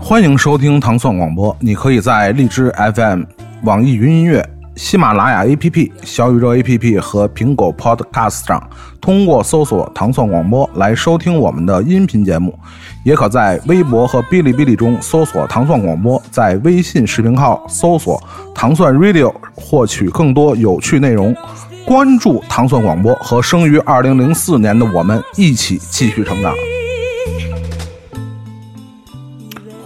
欢迎收听糖蒜广播，你可以在荔枝 FM、网易云音乐、喜马拉雅 APP、小宇宙 APP 和苹果 Podcast 上，通过搜索“糖蒜广播”来收听我们的音频节目，也可在微博和哔哩哔哩中搜索“糖蒜广播”，在微信视频号搜索“糖蒜 Radio” 获取更多有趣内容。关注糖蒜广播和生于二零零四年的我们一起继续成长。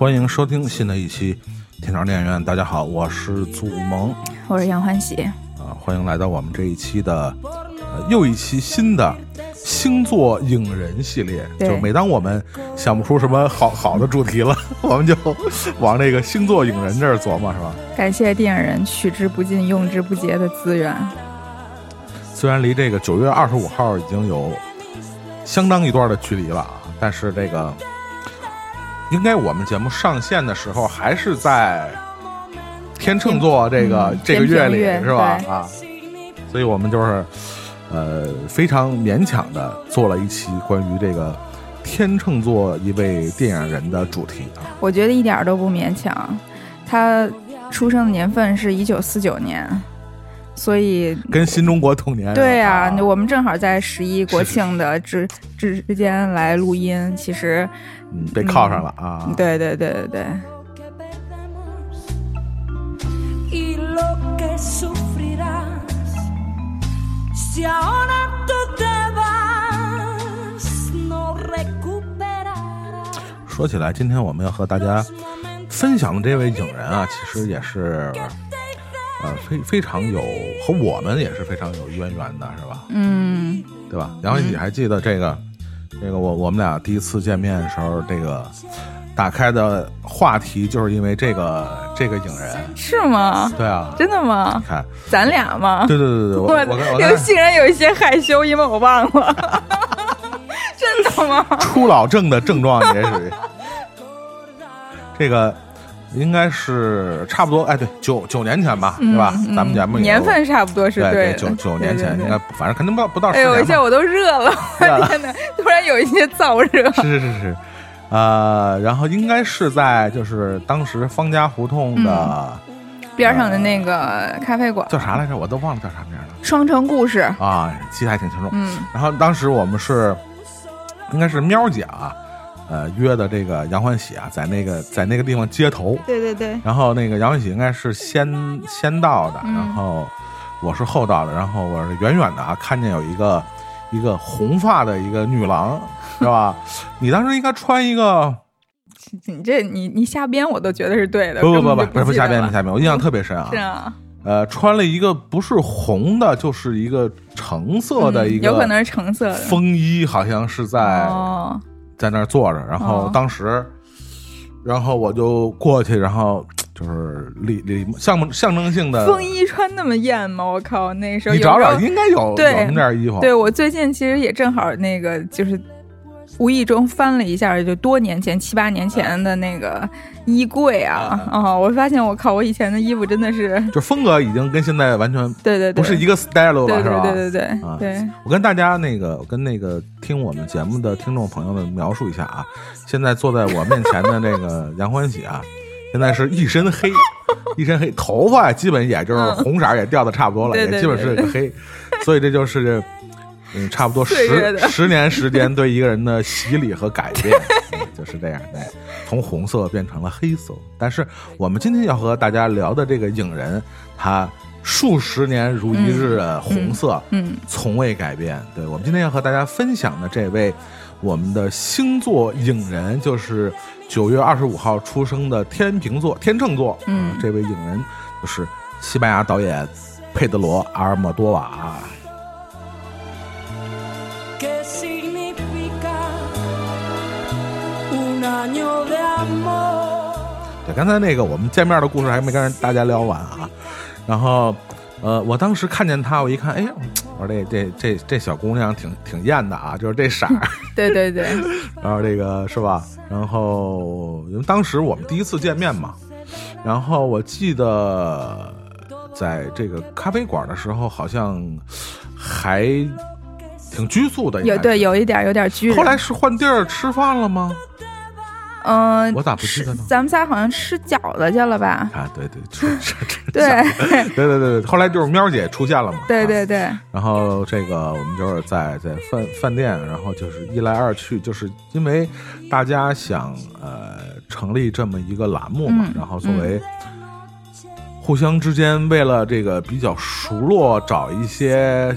欢迎收听新的一期天朝电影院。大家好，我是祖萌我是杨欢喜，啊，欢迎来到我们这一期的呃又一期新的星座影人系列。就每当我们想不出什么好好的主题了，我们就往这个星座影人这儿琢磨，是吧？感谢电影人取之不尽、用之不竭的资源。虽然离这个九月二十五号已经有相当一段的距离了啊，但是这个应该我们节目上线的时候还是在天秤座这个、嗯这个月里月是吧？啊，所以我们就是呃非常勉强的做了一期关于这个天秤座一位电影人的主题啊。我觉得一点儿都不勉强。他出生的年份是一九四九年，所以跟新中国同年对啊啊，我们正好在十一国庆的之之之间来录音。其实，嗯被铐上了啊。对对对对对说起来，今天我们要和大家分享的这位影人啊，其实也是呃非非常有和我们也是非常有渊源的，是吧？嗯，对吧？然后你还记得这个、这个我我们俩第一次见面的时候，这个打开的话题就是因为这个这个影人，是吗？对啊，真的吗你？看，咱俩吗？对对对对，我我我竟然有一些害羞，因为我忘了。真的吗？初老症的症状也属于这个。应该是差不多，哎，对，九九年前吧，对吧？嗯咱们节目年份差不多是对对。九九年前应该，反正肯定不到不到十哎呦。一下我都热了，天哪！突然有一些燥热。是是是是，呃，然后应该是在就是当时方家胡同的、边上的那个咖啡馆，叫啥来着？我都忘了叫啥名了双城故事。啊，记得还挺清楚。嗯然后当时我们是应该是喵姐啊，呃约的这个杨欢喜啊，在那个在那个地方接头。对对对，然后那个杨欢喜应该是先先到的，嗯然后我是后到的，然后我是远远的啊看见有一个一个红发的一个女郎，是吧？你当时应该穿一个你这你你瞎编，我都觉得是对的。不不不不不是不瞎编不瞎编，我印象特别深啊是。啊，呃，穿了一个不是红的，就是一个橙色的一个，嗯有可能是橙色的。风衣，好像是在、哦，在那儿坐着。然后哦当时，然后我就过去，然后就是礼礼象象征性的，风衣穿那么艳吗？我靠，那时候你找找，应该有对有那么件衣服。对我最近其实也正好那个就是无意中翻了一下，就多年前七八年前的那个衣柜啊。啊啊、我发现我靠，我以前的衣服真的是，就风格已经跟现在完全 对对对，不是一个 style 了，对是吧？对对对对啊。对，我跟大家那个，我跟那个听我们节目的听众朋友们描述一下啊，现在坐在我面前的那个 杨欢喜啊，现在是一身黑，一身黑，头发基本也就是红色也掉的差不多了，也基本是个黑，所以这就是嗯，差不多十十年时间对一个人的洗礼和改变，嗯就是这样的，从红色变成了黑色。但是我们今天要和大家聊的这个影人，他数十年如一日的红色，嗯从未改变。对我们今天要和大家分享的这位我们的星座影人，就是九月二十五号出生的天秤座天秤座。嗯呃这位影人就是西班牙导演佩德罗·阿尔莫多瓦。对，刚才那个我们见面的故事还没跟大家聊完啊。然后，呃，我当时看见她，我一看，哎呀，我说这这这这小姑娘挺挺艳的啊，就是这色儿。对 对对，然后这个是吧？然后因为当时我们第一次见面嘛，然后我记得在这个咖啡馆的时候，好像还挺拘束的，有对有一点有点拘人。后来是换地儿吃饭了吗？嗯、我咋不记得呢？咱们仨好像吃饺子去了吧？啊，对对，吃吃吃，对对对对对，后来就是喵姐出现了嘛，啊对对对，然后这个我们就是在在饭饭店，然后就是一来二去，就是因为大家想呃成立这么一个栏目嘛，嗯然后作为互相之间为了这个比较熟络，找一些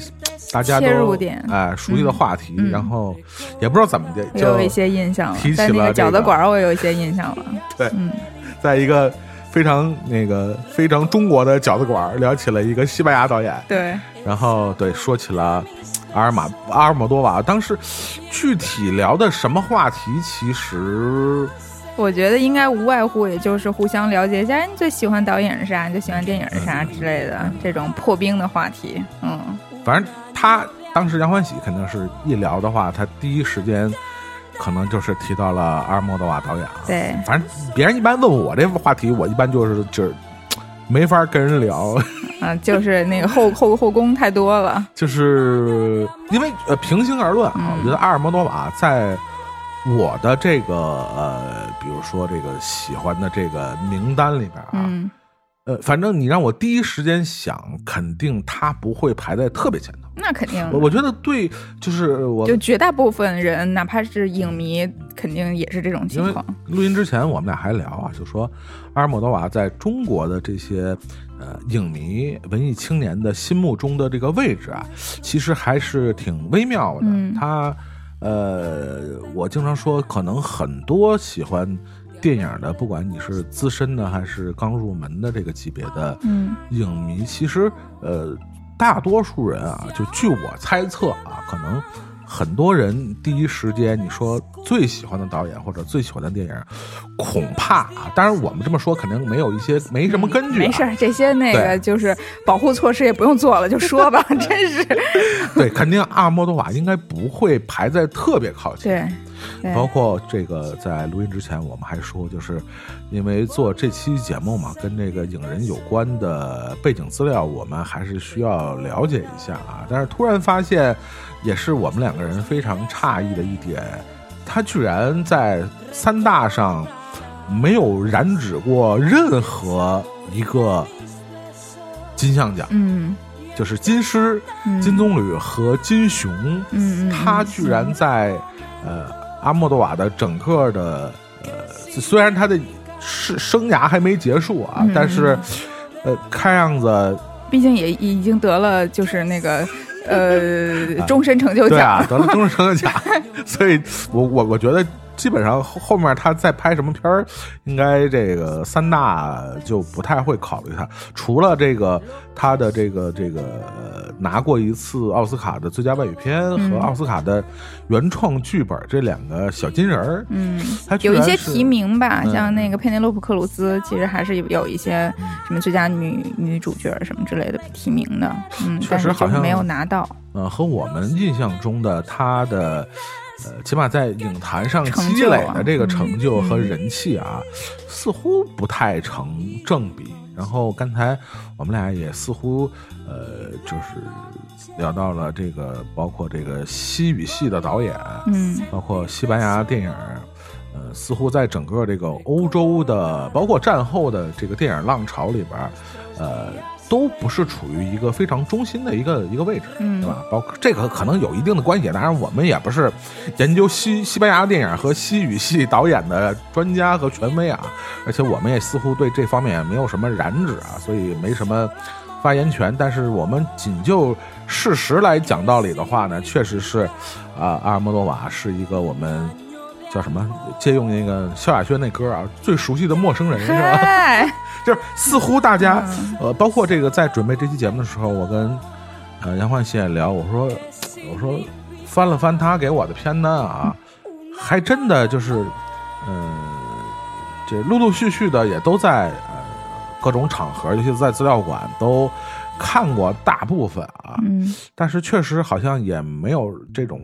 大家都切入点哎熟悉的话题，嗯然后也不知道怎么的，就有一些印象了提起，在那个了这个饺子馆我有一些印象了。对嗯，在一个非常那个非常中国的饺子馆聊起了一个西班牙导演，对，然后对说起了阿尔马阿尔莫多瓦，当时具体聊的什么话题，其实我觉得应该无外乎也就是互相了解一下，哎你最喜欢导演是啥，你最喜欢电影是啥之类的这种破冰的话题。嗯，反正他当时杨欢喜肯定是一聊的话，他第一时间可能就是提到了阿尔莫多瓦导演啊。对，反正别人一般问我这个话题，我一般就是就是没法跟人聊，啊，就是那个后 后后宫太多了。就是因为呃，平心而论啊，嗯我觉得阿尔莫多瓦在我的这个呃，比如说这个喜欢的这个名单里边啊，嗯，呃，反正你让我第一时间想，肯定他不会排在特别前头。那肯定我我觉得对，就是我就绝大部分人，哪怕是影迷，肯定也是这种情况。录音之前我们俩还聊啊，就说阿尔莫多瓦在中国的这些呃影迷、文艺青年的心目中的这个位置啊，其实还是挺微妙的。嗯他呃，我经常说，可能很多喜欢电影的，不管你是资深的还是刚入门的这个级别的嗯影迷，其实呃，大多数人啊，就据我猜测啊，可能很多人第一时间你说最喜欢的导演或者最喜欢的电影，恐怕啊，当然我们这么说肯定没有一些没什么根据、啊，没事，这些那个就是保护措施也不用做了，就说吧，真是。对，肯定阿尔莫多瓦应该不会排在特别靠前。对包括这个在录音之前，我们还说，就是因为做这期节目嘛，跟这个影人有关的背景资料，我们还是需要了解一下啊。但是突然发现，也是我们两个人非常诧异的一点，他居然在三大上没有染指过任何一个金像奖，嗯就是金狮、嗯金棕榈和金熊。嗯嗯，他居然在呃阿莫多瓦的整个的呃，虽然他的是生涯还没结束啊，嗯但是呃看样子毕竟也已经得了就是那个呃终身成就对啊奖。得了终身成就奖，所以我我我觉得。基本上后后面他再拍什么片儿，应该这个三大就不太会考虑他。除了这个他的这个这个、呃拿过一次奥斯卡的最佳外语片和嗯奥斯卡的原创剧本这两个小金人儿，嗯，他有一些提名吧，嗯像那个佩内洛普克鲁兹，其实还是有有一些什么最佳女女主角什么之类的提名的，嗯，确但实好像没有拿到。呃，和我们印象中的他的，呃，起码在影坛上积累的这个成就和人气啊，似乎不太成正比。然后刚才我们俩也似乎，呃，就是聊到了这个，包括这个西语系的导演，嗯包括西班牙电影儿，呃，似乎在整个这个欧洲的，包括战后的这个电影浪潮里边儿，呃，都不是处于一个非常中心的一个一个位置，嗯对吧？包括这个可能有一定的关系，当然我们也不是研究西西班牙电影和西语系导演的专家和权威啊，而且我们也似乎对这方面没有什么染指啊，所以没什么发言权。但是我们仅就事实来讲道理的话呢，确实是啊，阿尔莫多瓦是一个我们。叫什么？借用那个萧亚轩那歌啊，最熟悉的陌生人是吧？嗨，就是似乎大家嗯。呃，包括这个在准备这期节目的时候，我跟呃杨焕熙也聊，我说我说翻了翻他给我的片单啊，还真的就是嗯、这陆陆续续的也都在呃各种场合，尤其是在资料馆都看过大部分啊，嗯。但是确实好像也没有这种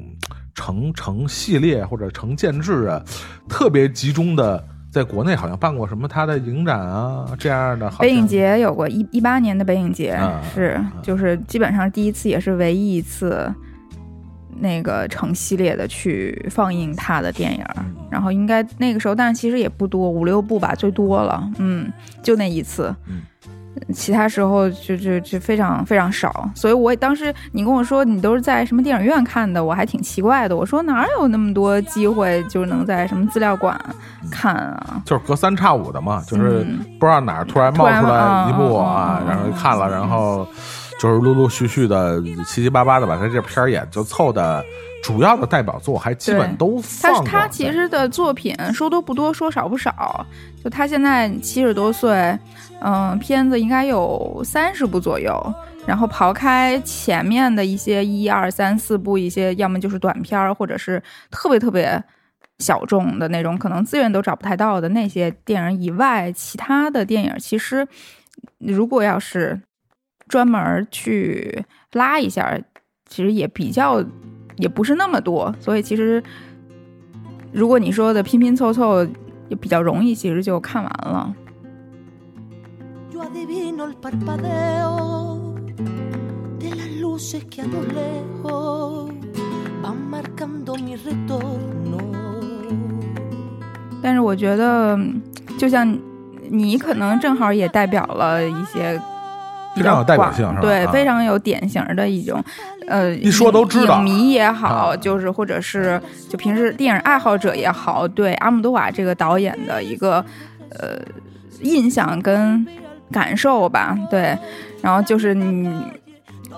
成成系列或者成建制啊，特别集中的，在国内好像办过什么他的影展啊这样的。北影节有过一一八年的北影节、啊是，就是基本上第一次也是唯一一次，那个成系列的去放映他的电影儿，然后应该那个时候，但是其实也不多，五六部吧，最多了，嗯，就那一次。嗯其他时候就就就非常非常少，所以我当时你跟我说你都是在什么电影院看的，我还挺奇怪的。我说哪有那么多机会，就能在什么资料馆看啊？就是隔三差五的嘛，就是嗯不知道哪儿突然冒出来一部啊，然后看了，然后就是陆陆续续的七七八八的把他这片儿也就凑的主要的代表作还基本都他放过。他其实的作品说多不多，说少不少。就他现在七十多岁，嗯、片子应该有三十部左右。然后刨开前面的一些一二三四部，一些要么就是短片儿，或者是特别特别小众的那种，可能资源都找不太到的那些电影以外，其他的电影其实如果要是专门去拉一下，其实也比较也不是那么多，所以其实如果你说的拼拼凑凑也比较容易，其实就看完了。Yo adivino el parpadeo de las luces que a lo lejos van marcando mi retorno. 但是我觉得，嗯就像你可能正好也代表了一些比较非常有代表性是吧？对，啊。非常有典型的一种，呃，一说都知道。影迷也好，啊。就是或者是就平时电影爱好者也好，对阿姆多瓦这个导演的一个呃印象跟感受吧，对，然后就是你。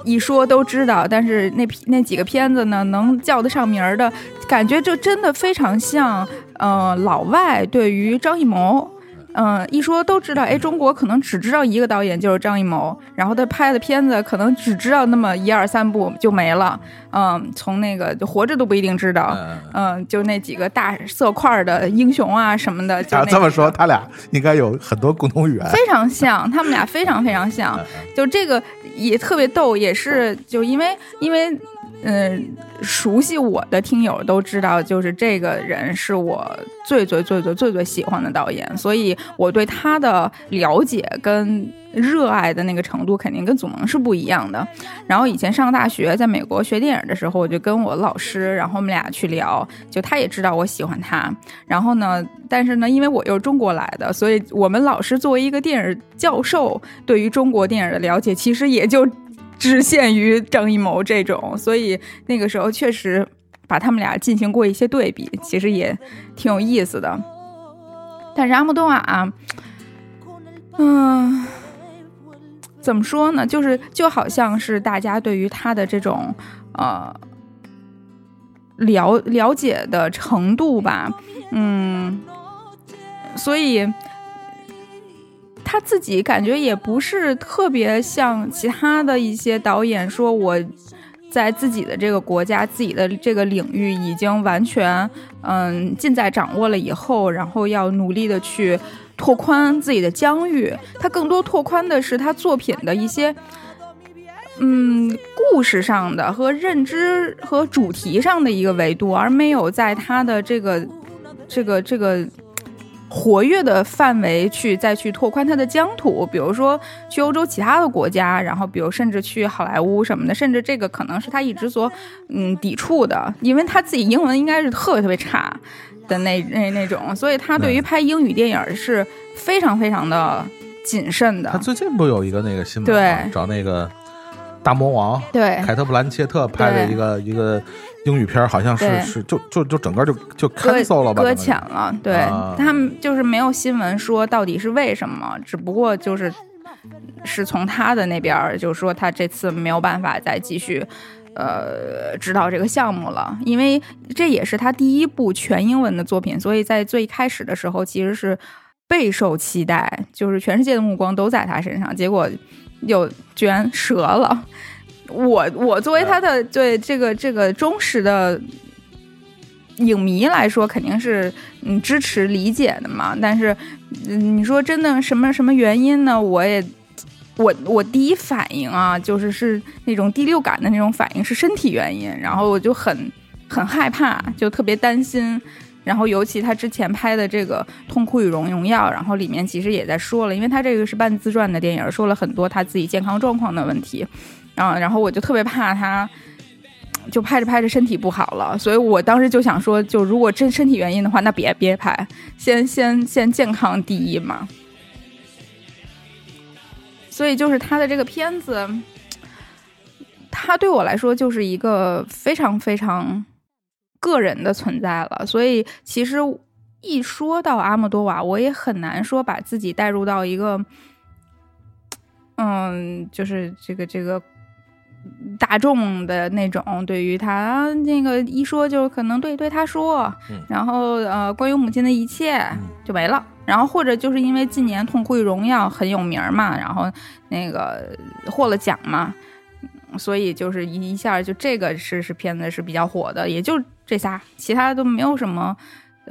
一说都知道，但是那那几个片子呢，能叫得上名儿的，感觉就真的非常像，呃，老外对于张艺谋，嗯、一说都知道，哎，中国可能只知道一个导演就是张艺谋，然后他拍的片子可能只知道那么一二三部就没了，嗯，从那个就活着都不一定知道，嗯，嗯，就那几个大色块的英雄啊什么的，就这么说，他俩应该有很多共同语言。非常像，他们俩非常非常像。就这个也特别逗，也是就因为因为嗯、熟悉我的听友都知道，就是这个人是我最最最最最最喜欢的导演，所以我对他的了解跟热爱的那个程度肯定跟祖萌是不一样的。然后以前上大学在美国学电影的时候，我就跟我老师，然后我们俩去聊，就他也知道我喜欢他。然后呢，但是呢，因为我又是中国来的，所以我们老师作为一个电影教授，对于中国电影的了解其实也就只限于张艺谋这种。所以那个时候确实把他们俩进行过一些对比，其实也挺有意思的。但是阿莫多瓦、嗯。怎么说呢？就是就好像是大家对于他的这种呃了了解的程度吧，嗯，所以他自己感觉也不是特别像其他的一些导演说我。在自己的这个国家、自己的这个领域已经完全嗯尽在掌握了以后，然后要努力的去拓宽自己的疆域。他更多拓宽的是他作品的一些嗯故事上的和认知和主题上的一个维度，而没有在他的这个这个这个。活跃的范围去再去拓宽它的疆土，比如说去欧洲其他的国家，然后比如甚至去好莱坞什么的，甚至这个可能是他一直所嗯抵触的，因为他自己英文应该是特别特别差的那那 那种，所以他对于拍英语电影是非常非常的谨慎的。他最近不有一个那个新闻吗？对。找那个大魔王对。凯特·布兰切特拍的一个一个英语片儿，好像是是就就就整个就就搁 cancel 了吧？搁浅了，对、啊他们就是没有新闻说到底是为什么，只不过就是是从他的那边儿就说他这次没有办法再继续。呃，指导这个项目了，因为这也是他第一部全英文的作品，所以在最开始的时候其实是备受期待，就是全世界的目光都在他身上，结果又居然折了。我我作为他的对这个这个忠实的影迷来说，肯定是嗯支持理解的嘛。但是，嗯，你说真的什么什么原因呢？我也我我第一反应啊，就是是那种第六感的那种反应，是身体原因。然后我就很很害怕，就特别担心。然后尤其他之前拍的这个《痛苦与荣荣耀》，然后里面其实也在说了，因为他这个是半自传的电影，说了很多他自己健康状况的问题。啊，然后我就特别怕他就拍着拍着身体不好了，所以我当时就想说，就如果真身体原因的话，那别别拍，先先先健康第一嘛。所以就是他的这个片子，他对我来说就是一个非常非常个人的存在了。所以其实一说到阿莫多瓦，我也很难说把自己带入到一个，嗯，就是这个这个。大众的那种对于他那个一说就可能对对他说，然后呃关于母亲的一切就没了，然后或者就是因为近年《痛哭与荣耀》很有名嘛，然后那个获了奖嘛，所以就是一下就这个是是片子是比较火的，也就这仨，其他都没有什么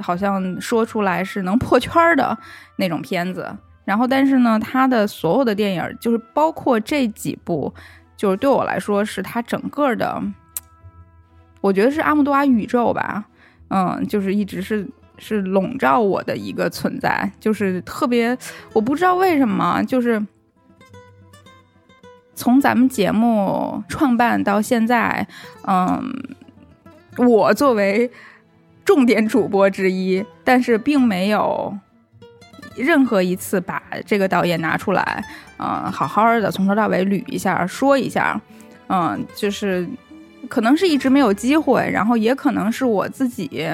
好像说出来是能破圈的那种片子。然后但是呢，他的所有的电影就是包括这几部。就是对我来说，是他整个的，我觉得是阿姆多瓦宇宙吧，嗯，就是一直是是笼罩我的一个存在，就是特别，我不知道为什么，就是从咱们节目创办到现在，嗯，我作为重点主播之一，但是并没有。任何一次把这个导演拿出来，嗯，好好的从头到尾捋一下，说一下，嗯，就是可能是一直没有机会，然后也可能是我自己，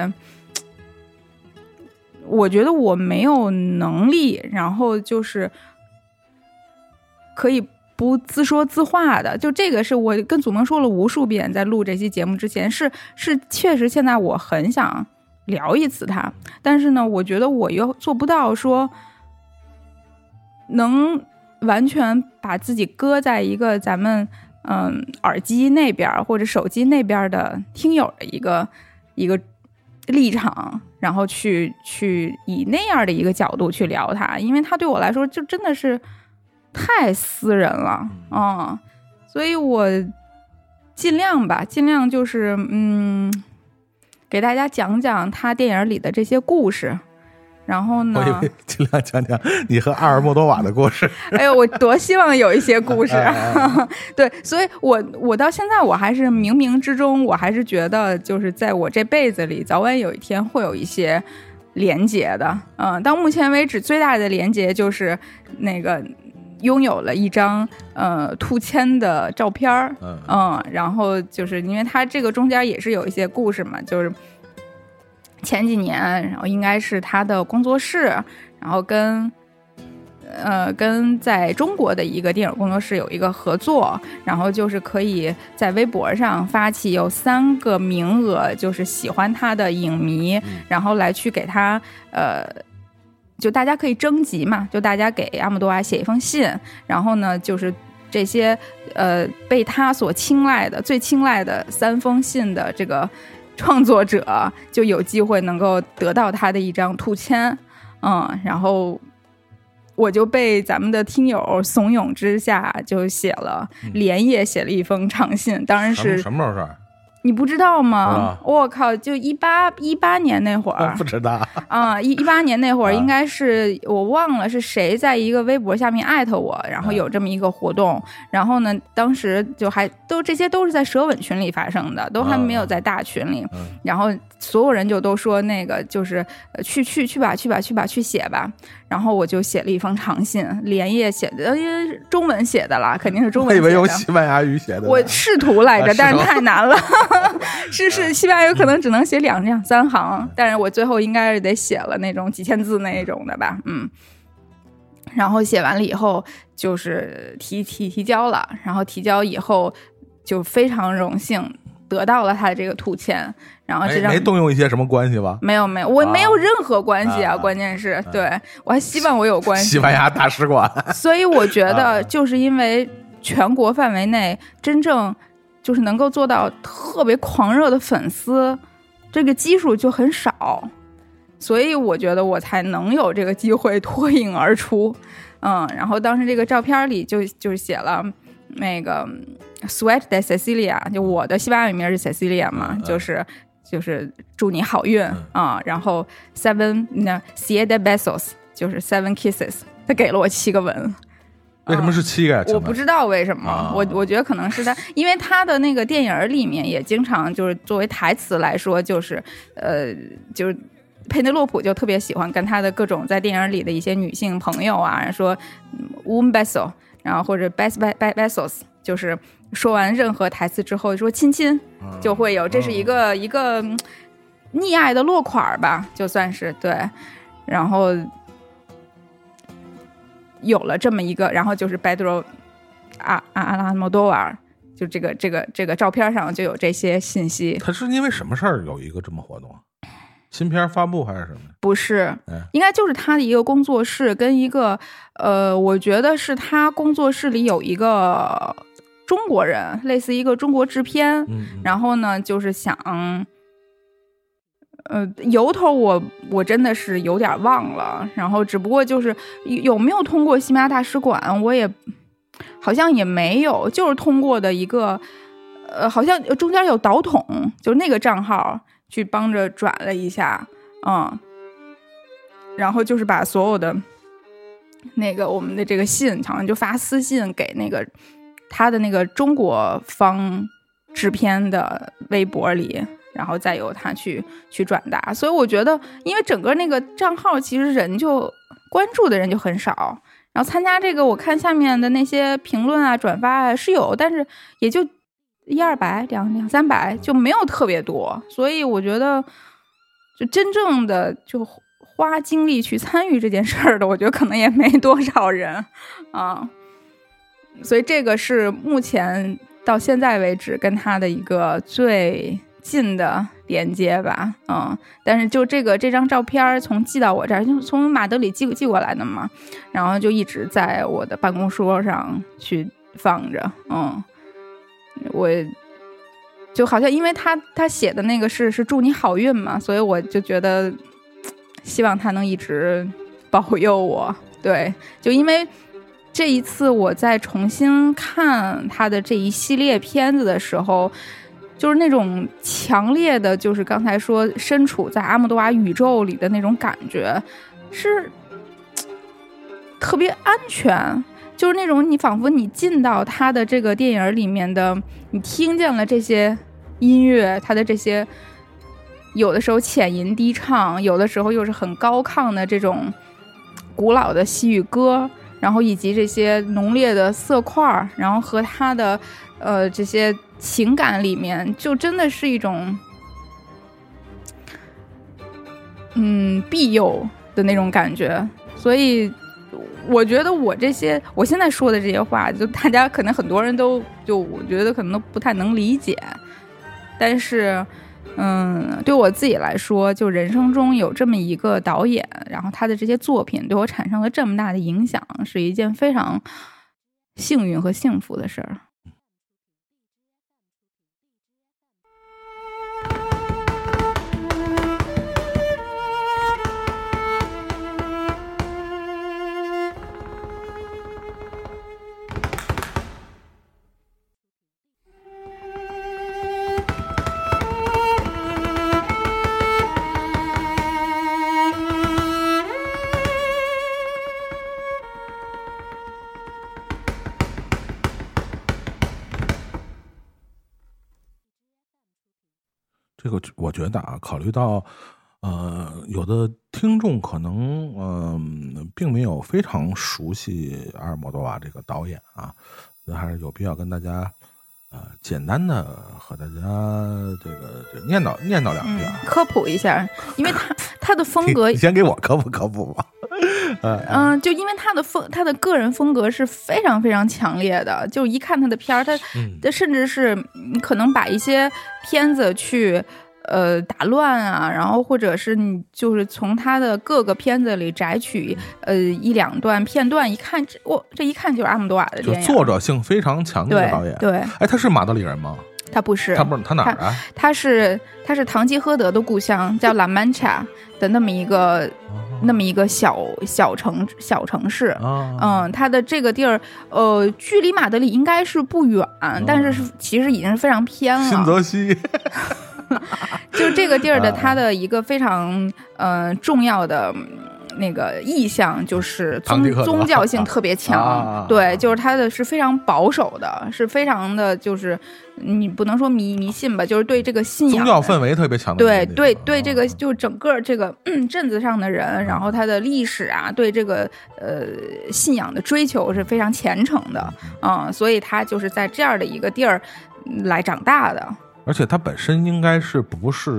我觉得我没有能力，然后就是可以不自说自话的，就这个是我跟祖萌说了无数遍，在录这期节目之前，是是确实现在我很想。聊一次他，但是呢，我觉得我又做不到说能完全把自己搁在一个咱们嗯耳机那边或者手机那边的听友的一个一个立场，然后去去以那样的一个角度去聊他，因为他对我来说就真的是太私人了啊，所以我尽量吧，尽量就是嗯。给大家讲讲他电影里的这些故事，然后呢，我以为尽量讲讲你和阿尔莫多瓦的故事。哎呦，我多希望有一些故事，对，所以我我到现在我还是冥冥之中，我还是觉得就是在我这辈子里，早晚有一天会有一些连接的。嗯，到目前为止最大的连接就是那个。拥有了一张呃兔签的照片儿，嗯，然后就是因为他这个中间也是有一些故事嘛，就是前几年，然后应该是他的工作室，然后跟呃跟在中国的一个电影工作室有一个合作，然后就是可以在微博上发起有三个名额，就是喜欢他的影迷，然后来去给他呃。就大家可以征集嘛，就大家给阿姆多瓦写一封信，然后呢，就是这些呃被他所青睐的最青睐的三封信的这个创作者，就有机会能够得到他的一张兔签，嗯，然后我就被咱们的听友怂恿之下，就写了连夜写了一封长信，当然是什么时候事儿？你不知道吗？我靠！就一八一八年那会儿，不知道 啊。一一八年那会儿，应该是我忘了是谁在一个微博下面艾特我，然后有这么一个活动。然后呢，当时就还都这些都是在舌吻群里发生的，都还没有在大群里。然后所有人就都说那个就是去去去吧，去吧，去吧，去写吧。然后我就写了一封长信，连夜写的，因为中文写的啦，肯定是中文。我以为用西班牙语写的。我试图来着，但是太难了。是是，西班牙语可能只能写两两三行，但是我最后应该是得写了那种几千字那一种的吧，嗯。然后写完了以后，就是提提提交了，然后提交以后就非常荣幸得到了他的这个图签。然后这张没动用一些什么关系吧？没有没有，我没有任何关系啊！关键是对我还希望我有关系。西班牙大使馆。所以我觉得，就是因为全国范围内真正就是能够做到特别狂热的粉丝，这个基数就很少，所以我觉得我才能有这个机会脱颖而出。嗯，然后当时这个照片里就就写了那个 “Sweat de Cecilia”，就我的西班牙语名是 Cecilia 嘛，就是。就是祝你好运啊！然后 seven 那 siete besos 就是 seven kisses，他给了我七个吻，为什么是七个呀？我不知道为什么，啊我我觉得可能是他，因为他的那个电影里面也经常就是作为台词来说，就是呃，就是佩内洛普就特别喜欢跟他的各种在电影里的一些女性朋友啊说 un beso，然后或者 bes be be besos，就是说完任何台词之后说亲亲，嗯就会有，这是一个、一个嗯溺爱的落款儿吧，就算是对，然后有了这么一个，然后就是 Pedro 阿阿阿拉莫多瓦尔，就这个这个这个照片上就有这些信息，他是因为什么事儿有一个这么活动啊？新片发布还是什么？不是哎，应该就是他的一个工作室跟一个呃，我觉得是他工作室里有一个中国人，类似一个中国制片，嗯，然后呢，就是想，呃，由头我我真的是有点忘了，然后只不过就是有没有通过西班牙大使馆，我也好像也没有，就是通过的一个，呃，好像中间有导筒，就是那个账号去帮着转了一下，嗯，然后就是把所有的那个我们的这个信，好像就发私信给那个他的那个中国方制片的微博里，然后再由他去去转达。所以我觉得，因为整个那个账号其实人就关注的人就很少，然后参加这个，我看下面的那些评论啊、转发啊是有，但是也就一二百、两两三百，就没有特别多。所以我觉得，就真正的就花精力去参与这件事儿的，我觉得可能也没多少人啊。所以这个是目前到现在为止跟他的一个最近的连接吧，嗯，但是就这个这张照片儿从寄到我这儿，就从马德里寄寄过来的嘛，然后就一直在我的办公桌上去放着，嗯，我就好像因为他他写的那个是是祝你好运嘛，所以我就觉得希望他能一直保佑我，对，就因为。这一次我在重新看他的这一系列片子的时候，就是那种强烈的，就是刚才说身处在阿莫多瓦宇宙里的那种感觉，是 特别安全，就是那种你仿佛你进到他的这个电影里面的，你听见了这些音乐，他的这些有的时候浅吟低唱，有的时候又是很高亢的这种古老的西语歌。然后以及这些浓烈的色块儿，然后和他的呃这些情感里面，就真的是一种嗯庇佑的那种感觉。所以我觉得我这些我现在说的这些话，就大家可能很多人都就我觉得可能都不太能理解，但是。嗯，对我自己来说，就人生中有这么一个导演，然后他的这些作品对我产生了这么大的影响，是一件非常幸运和幸福的事儿。这个我觉得啊，考虑到呃，有的听众可能嗯、并没有非常熟悉阿尔莫多瓦这个导演啊，还是有必要跟大家呃简单的和大家这个这念叨念叨两句啊、嗯，科普一下，因为他他的风格，你先给我科普科普吧。嗯、呃，就因为他的风，他的个人风格是非常非常强烈的，就一看他的片儿，他嗯他甚至是你可能把一些片子去。呃，打乱啊，然后或者是你就是从他的各个片子里摘取呃一两段片段，一看这我这一看就是阿姆多瓦的就电影，作者性非常强的导演。对，哎，他是马德里人吗？他不是，他不是他哪儿啊？他是他是堂吉诃德的故乡，叫拉曼查的那么一个、哦、那么一个小小城小城市。哦、嗯，他的这个地儿，呃，距离马德里应该是不远，哦、但是是其实已经是非常偏了。新泽西。就这个地儿的，它的一个非常呃重要的那个意向就是宗宗教性特别强，啊对，就是他的是非常保守的，是非常的，就是你不能说迷迷信吧，就是对这个信仰宗教氛围特别强的对对对，这个啊就整个这个嗯镇子上的人，然后他的历史啊，对这个呃信仰的追求是非常虔诚的，嗯，所以他就是在这样的一个地儿嗯来长大的，而且他本身应该是不是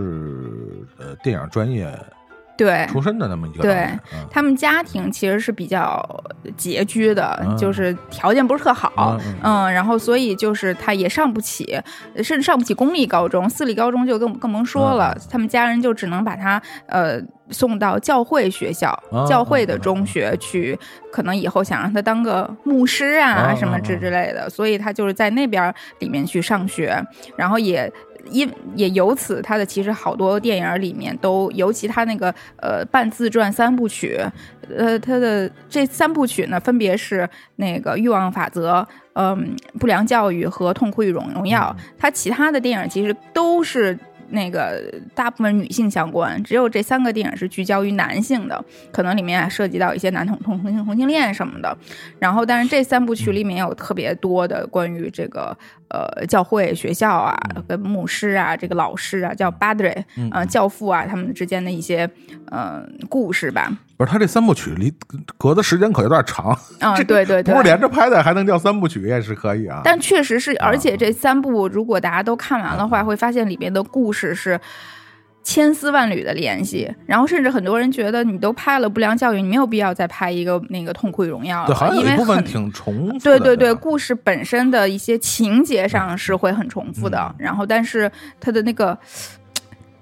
呃电影专业对。出身的那么一个对嗯。他们家庭其实是比较拮据的，嗯。就是条件不是特好，嗯然后所以就是他也上不起，甚至上不起公立高中，私立高中就更更甭说了，嗯。他们家人就只能把他呃送到教会学校、嗯教会的中学去，可能以后想让他当个牧师啊、嗯什么之之类的，所以他就是在那边里面去上学，然后也。因也由此，他的其实好多电影里面都，尤其他那个呃半自传三部曲，呃，他的这三部曲呢，分别是那个《欲望法则》、嗯，《不良教育》和《痛苦与荣荣耀》。他其他的电影其实都是那个大部分女性相关，只有这三个电影是聚焦于男性的，可能里面还涉及到一些男同同同性同性恋什么的。然后，但是这三部曲里面有特别多的关于这个呃教会、学校啊、跟牧师啊、这个老师啊，叫 Badre，嗯呃，教父啊，他们之间的一些呃故事吧。不是他这三部曲离隔的时间可有点长，啊、这对对对，不是连着拍的，还能叫三部曲也是可以啊。但确实是，而且这三部如果大家都看完的话，会发现里面的故事是千丝万缕的联系。然后甚至很多人觉得，你都拍了《不良教育》，你没有必要再拍一个那个《痛苦与荣耀》对，好了，像有一部分因为很挺重复的。对对对，故事本身的一些情节上是会很重复的，嗯然后但是它的那个。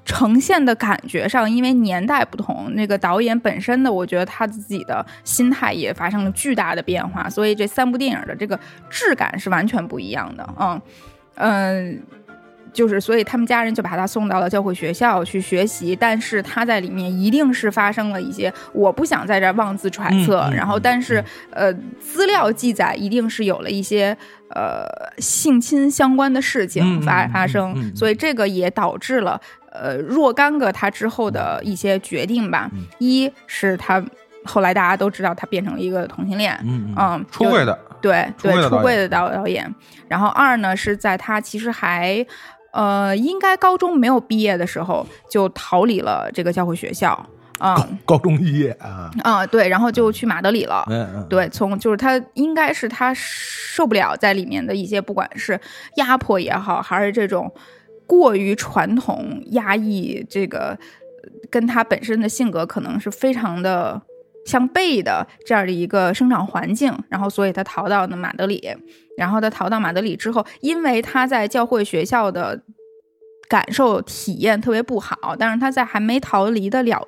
呈现的感觉上，因为年代不同，那个导演本身的，我觉得他自己的心态也发生了巨大的变化，所以这三部电影的这个质感是完全不一样的。嗯嗯，就是所以他们家人就把他送到了教会学校去学习，但是他在里面一定是发生了一些，我不想在这儿妄自揣测，然后但是呃，资料记载一定是有了一些呃性侵相关的事情发、嗯发生，嗯嗯所以这个也导致了呃若干个他之后的一些决定吧。嗯一是他后来大家都知道他变成了一个同性恋，嗯嗯出柜的，对对出柜的导导演。然后二呢是在他其实还呃应该高中没有毕业的时候就逃离了这个教会学校，嗯高中毕业啊，啊、对，然后就去马德里了。嗯嗯，对，从就是他应该是他受不了在里面的一些，不管是压迫也好，还是这种过于传统压抑，这个呃跟他本身的性格可能是非常的相悖的这样的一个生长环境，然后所以他逃到了马德里，然后他逃到马德里之后，因为他在教会学校的感受体验特别不好，但是他在还没逃离得了。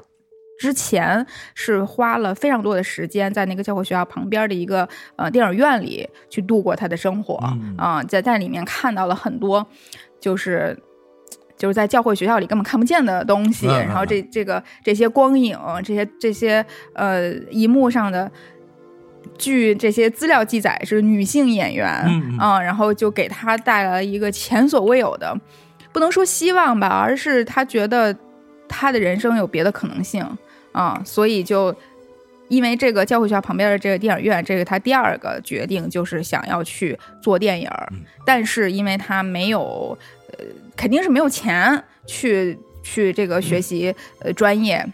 之前是花了非常多的时间在那个教会学校旁边的一个呃电影院里去度过他的生活嗯啊、在在里面看到了很多就是就是在教会学校里根本看不见的东西，然后这这个这些光影，这些这些呃荧幕上的。据这些资料记载，是女性演员，嗯然后就给她带来了一个前所未有的，不能说希望吧，而是她觉得她的人生有别的可能性啊、所以就因为这个教会学校旁边的这个电影院，这个她第二个决定就是想要去做电影但是因为她没有，呃，肯定是没有钱去去这个学习呃专业。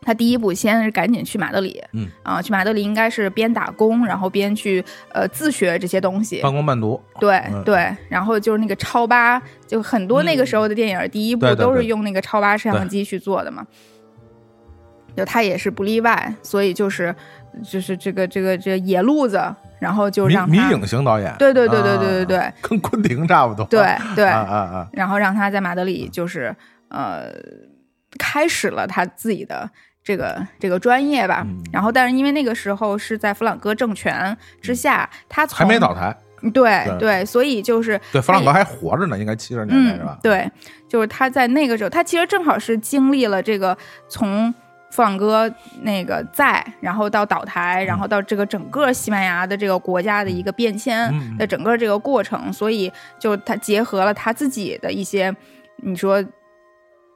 他第一步先是赶紧去马德里，嗯。啊，去马德里应该是边打工，然后边去呃自学这些东西，半工半读，对嗯。对，然后就是那个超八，就很多那个时候的电影，第一部都是用那个超八摄像机去做的嘛。就他也是不例外，所以就是就是这个这个这个野路子，然后就让迷影型导演，对对对对啊对对对跟昆汀差不多，对对，啊啊啊，然后让他在马德里就是呃开始了他自己的这个这个专业吧。嗯然后，但是因为那个时候是在弗朗哥政权之下，他从还没倒台，对对对，所以就是对，弗朗哥还活着呢，应该七十年代是吧嗯？？对，就是他在那个时候，他其实正好是经历了这个从弗朗哥那个在，然后到倒台，然后到这个整个西班牙的这个国家的一个变迁嗯的整个这个过程，所以就他结合了他自己的一些，你说。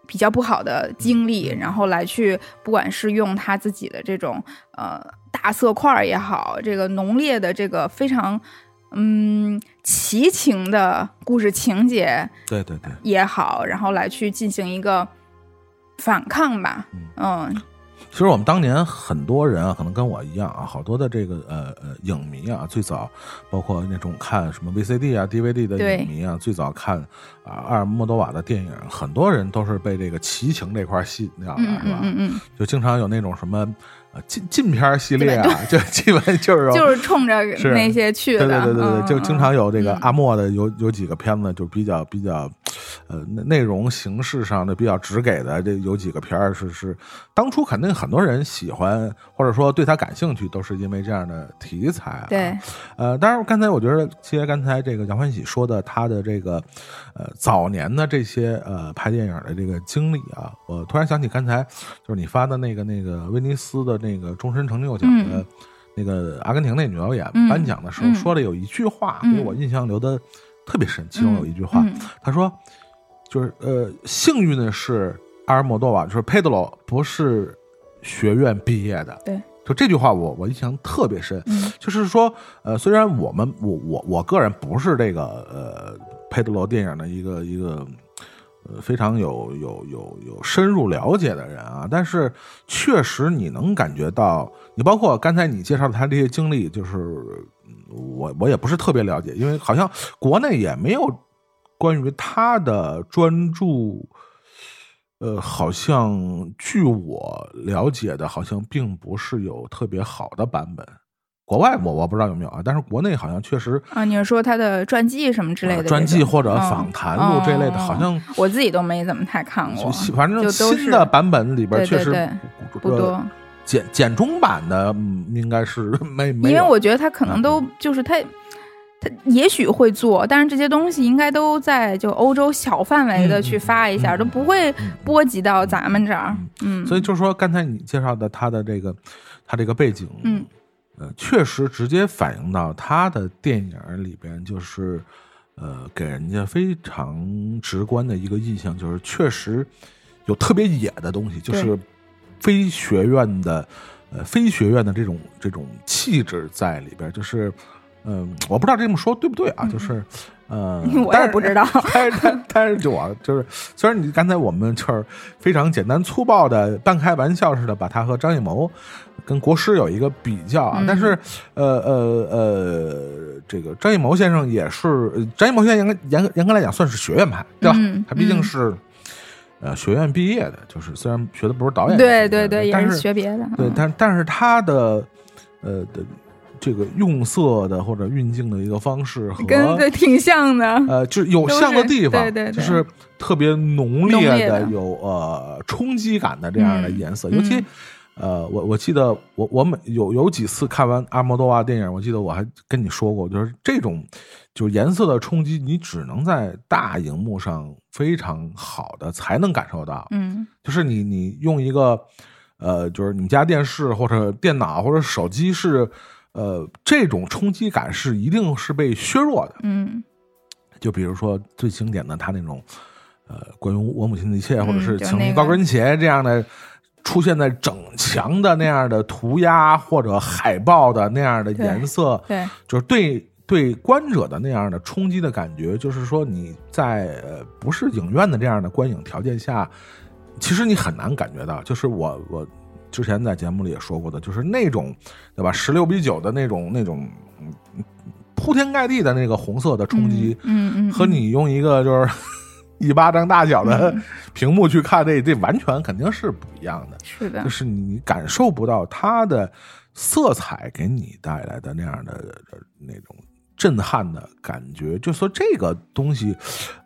比较不好的经历，然后来去不管是用他自己的这种呃大色块儿也好，这个浓烈的这个非常嗯奇情的故事情节对对对，也好，然后来去进行一个反抗吧，嗯。其实我们当年很多人啊，可能跟我一样啊，好多的这个呃呃影迷啊，最早包括那种看什么 VCD 啊、DVD 的影迷啊，最早看啊阿尔莫多瓦的电影，很多人都是被这个奇情这块吸引掉了，嗯是吧？嗯嗯嗯，就经常有那种什么呃禁禁片系列啊，就 基本就是就是冲着那些去的，对对对对，对就经常有这个嗯。阿莫的有有几个片子就比较比较，呃，内内容形式上的比较直给的，这有几个片儿是是当初肯定很多人喜欢或者说对他感兴趣，都是因为这样的题材、啊。对，呃，当然刚才我觉得，其实刚才这个杨欢喜说的他的这个呃早年的这些呃拍电影的这个经历啊，我突然想起刚才就是你发的那个那个威尼斯的那个终身成就奖的。嗯那个阿根廷那女导演嗯颁奖的时候嗯说的有一句话，嗯给我印象留的特别深。其中有一句话，嗯他说：“就是呃，幸运的是阿尔莫多瓦，就是佩德罗不是学院毕业的。”对，就这句话我我印象特别深。嗯就是说，呃，虽然我们我我我个人不是这个呃佩德罗电影的一个一个呃非常有有有有深入了解的人啊，但是确实你能感觉到，你包括刚才你介绍的他这些经历，就是嗯我我也不是特别了解，因为好像国内也没有关于他的专注。呃，好像据我了解的，好像并不是有特别好的版本。国外我我不知道有没有啊，但是国内好像确实啊，你是说他的传记什么之类的？呃传记或者嗯访谈录这类的，哦好像我自己都没怎么太看过，反正新的版本里边确实不多呃。简简中版的，嗯，应该是没没有。因为我觉得他可能都就是他，他也许会做，但是这些东西应该都在就欧洲小范围的去发一下，都不会嗯波及到咱们这儿。嗯，所以就是说，刚才你介绍的他的这个他这个背景，嗯，呃，确实直接反映到他的电影里边，就是呃，给人家非常直观的一个印象，就是确实有特别野的东西，就是非学院的呃非学院的这种这种气质在里边，就是嗯、我不知道这么说对不对啊，就是呃，但是也不知道。但是但但是就我就是，虽然你刚才我们就是非常简单粗暴的半开玩笑似的把他和张艺谋跟国师有一个比较啊，嗯但是呃呃呃，这个张艺谋先生也是呃张艺谋先生严格严严格来讲算是学院派，对吧？嗯他毕竟嗯是、呃学院毕业的，就是虽然学的不是导演，对对对，也是但是学别的。对，嗯但但是他的呃的这个用色的或者运镜的一个方式和跟对挺像的。呃，就是有像的地方，对对对就是特别浓烈的有呃冲击感的这样的嗯颜色，嗯尤其。呃，我我记得我我每有有几次看完阿莫多瓦电影，我记得我还跟你说过，就是这种就是颜色的冲击，你只能在大荧幕上非常好的才能感受到。嗯就是你你用一个呃，就是你们家电视或者电脑或者手机是呃这种冲击感是一定是被削弱的。嗯就比如说最经典的他那种呃关于我母亲的一切，嗯或者是就那个请高跟鞋这样的。出现在整墙的那样的涂鸦或者海报的那样的颜色，对，就是对对观者的那样的冲击的感觉，就是说你在呃不是影院的这样的观影条件下，其实你很难感觉到。就是我我之前在节目里也说过的，就是那种对吧，十六比九的那种那种嗯铺天盖地的那个红色的冲击，嗯嗯，和你用一个就是 一巴掌大小的屏幕去看这，这完全肯定是不一样的。是的就，是你感受不到它的色彩给你带来的那样的呃那种震撼的感觉。就说这个东西，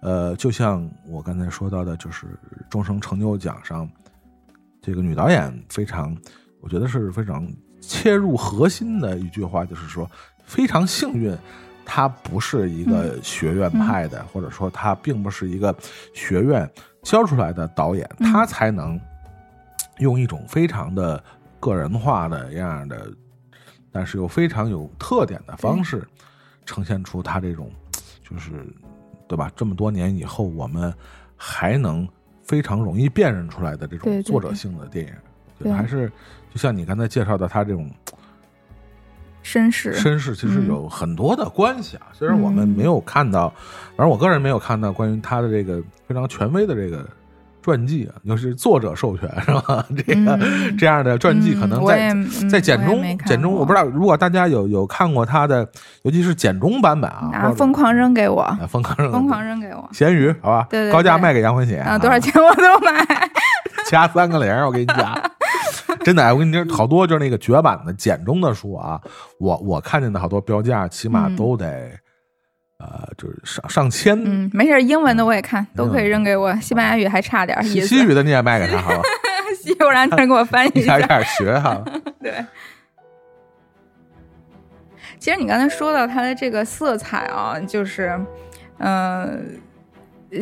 呃，就像我刚才说到的，就是终生成就奖上，这个女导演非常，我觉得是非常切入核心的一句话，就是说非常幸运。她不是一个学院派的，或者说她并不是一个学院教出来的导演，嗯她才能用一种非常的个人化的样的，但是又非常有特点的方式，呈现出他这种，就是对吧？这么多年以后，我们还能非常容易辨认出来的这种作者性的电影，觉对得还是就像你刚才介绍的，他这种绅士，身世其实嗯有很多的关系啊。虽然我们嗯没有看到，反正我个人没有看到关于他的这个非常权威的这个传记啊，就是作者授权 是吧？这个、嗯。这样的传记可能在、在简中简中，我不知道如果大家有有看过他的，尤其是简中版本啊，疯狂扔给我，啊疯狂扔。疯狂扔给我。咸鱼，好吧，对对高价卖给杨欢喜啊，多少？钱我都买。加三个零，我跟你讲，真的，我跟你讲，好多就是那个绝版的简中的书啊，我我看见的好多标价，起码嗯。都得、呃，就是上上千。嗯，没事儿，英文的我也看，都可以扔给我。西班牙语还差点意思，西西语的你也卖给他好吧？西语我让他给我翻译一一下点。点学哈。对，其实你刚才说到它的这个色彩啊，就是，嗯、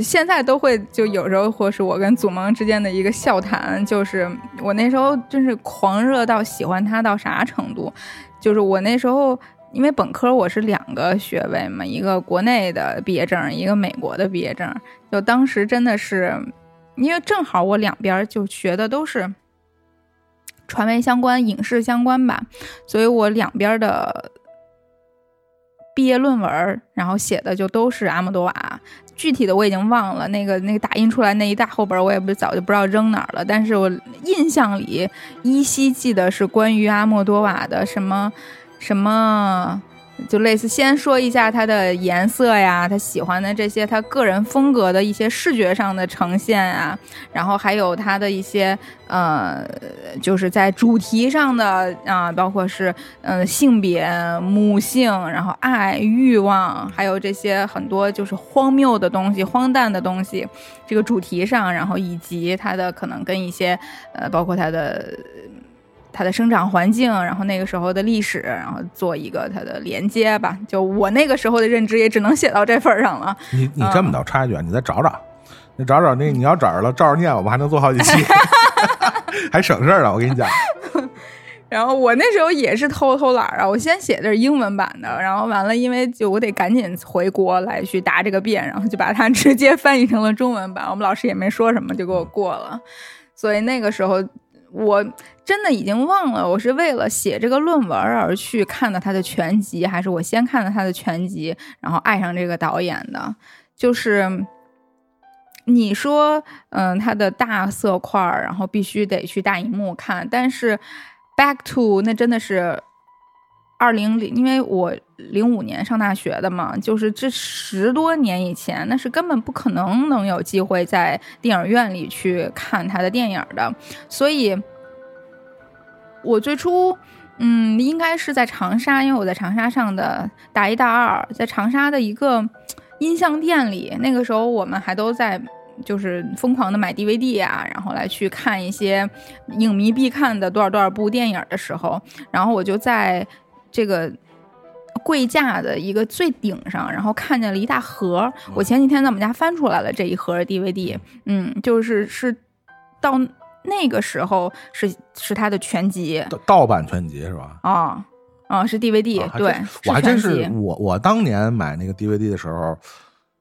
现在都会就有时候或是我跟祖萌之间的一个笑谈，就是我那时候真是狂热到喜欢它到啥程度，就是我那时候。因为本科我是两个学位嘛，一个国内的毕业证，一个美国的毕业证。就当时真的是，因为正好我两边就学的都是传媒相关、影视相关吧，所以我两边的毕业论文，然后写的就都是阿莫多瓦。具体的我已经忘了，那个那个打印出来那一大厚本，我也不早就不知道扔哪儿了。但是我印象里依稀记得是关于阿莫多瓦的什么什么。就类似，先说一下它的颜色呀，他喜欢的这些他个人风格的一些视觉上的呈现啊，然后还有他的一些呃，就是在主题上的啊、包括是呃性别、母性，然后爱、欲望，还有这些很多就是荒谬的东西、荒诞的东西，这个主题上，然后以及他的可能跟一些呃，包括他的。它的生长环境，然后那个时候的历史，然后做一个它的连接吧。就我那个时候的认知，也只能写到这份儿上了。你你这么着插一句，啊，你再找找，你找找那你要找着了，照着念，我们还能做好几期，还省事儿了。我跟你讲，然后我那时候也是偷偷懒啊，我先写的是英文版的，然后完了，因为就我得赶紧回国来去答这个辩，然后就把它 直接翻译成了中文版。我们老师也没说什么，就给我过了。所以那个时候我真的已经忘了，我是为了写这个论文而去看的他的全集，还是我先看的他的全集，然后爱上这个导演的，就是。你说，嗯，他的大色块儿，然后必须得去大荧幕看，但是《Back to》那真的是二零零，因为我零五年上大学的嘛，就是这十多年以前，那是根本不可能能有机会在电影院里去看他的电影的，所以，我最初。嗯，应该是在长沙，因为我在长沙上的大一、大二，在长沙的一个音像店里，那个时候我们还都在就是疯狂的买 DVD 啊，然后来去看一些影迷必看的多少多少部电影的时候，然后我就在这个柜架的一个最顶上，然后看见了一大盒。我前几天在我们家翻出来了这一盒 DVD，嗯，就是是到那个时候是是他的全集盗盗版全集是吧？啊。啊，是 DVD，、对我还真是我我当年买那个 DVD 的时候，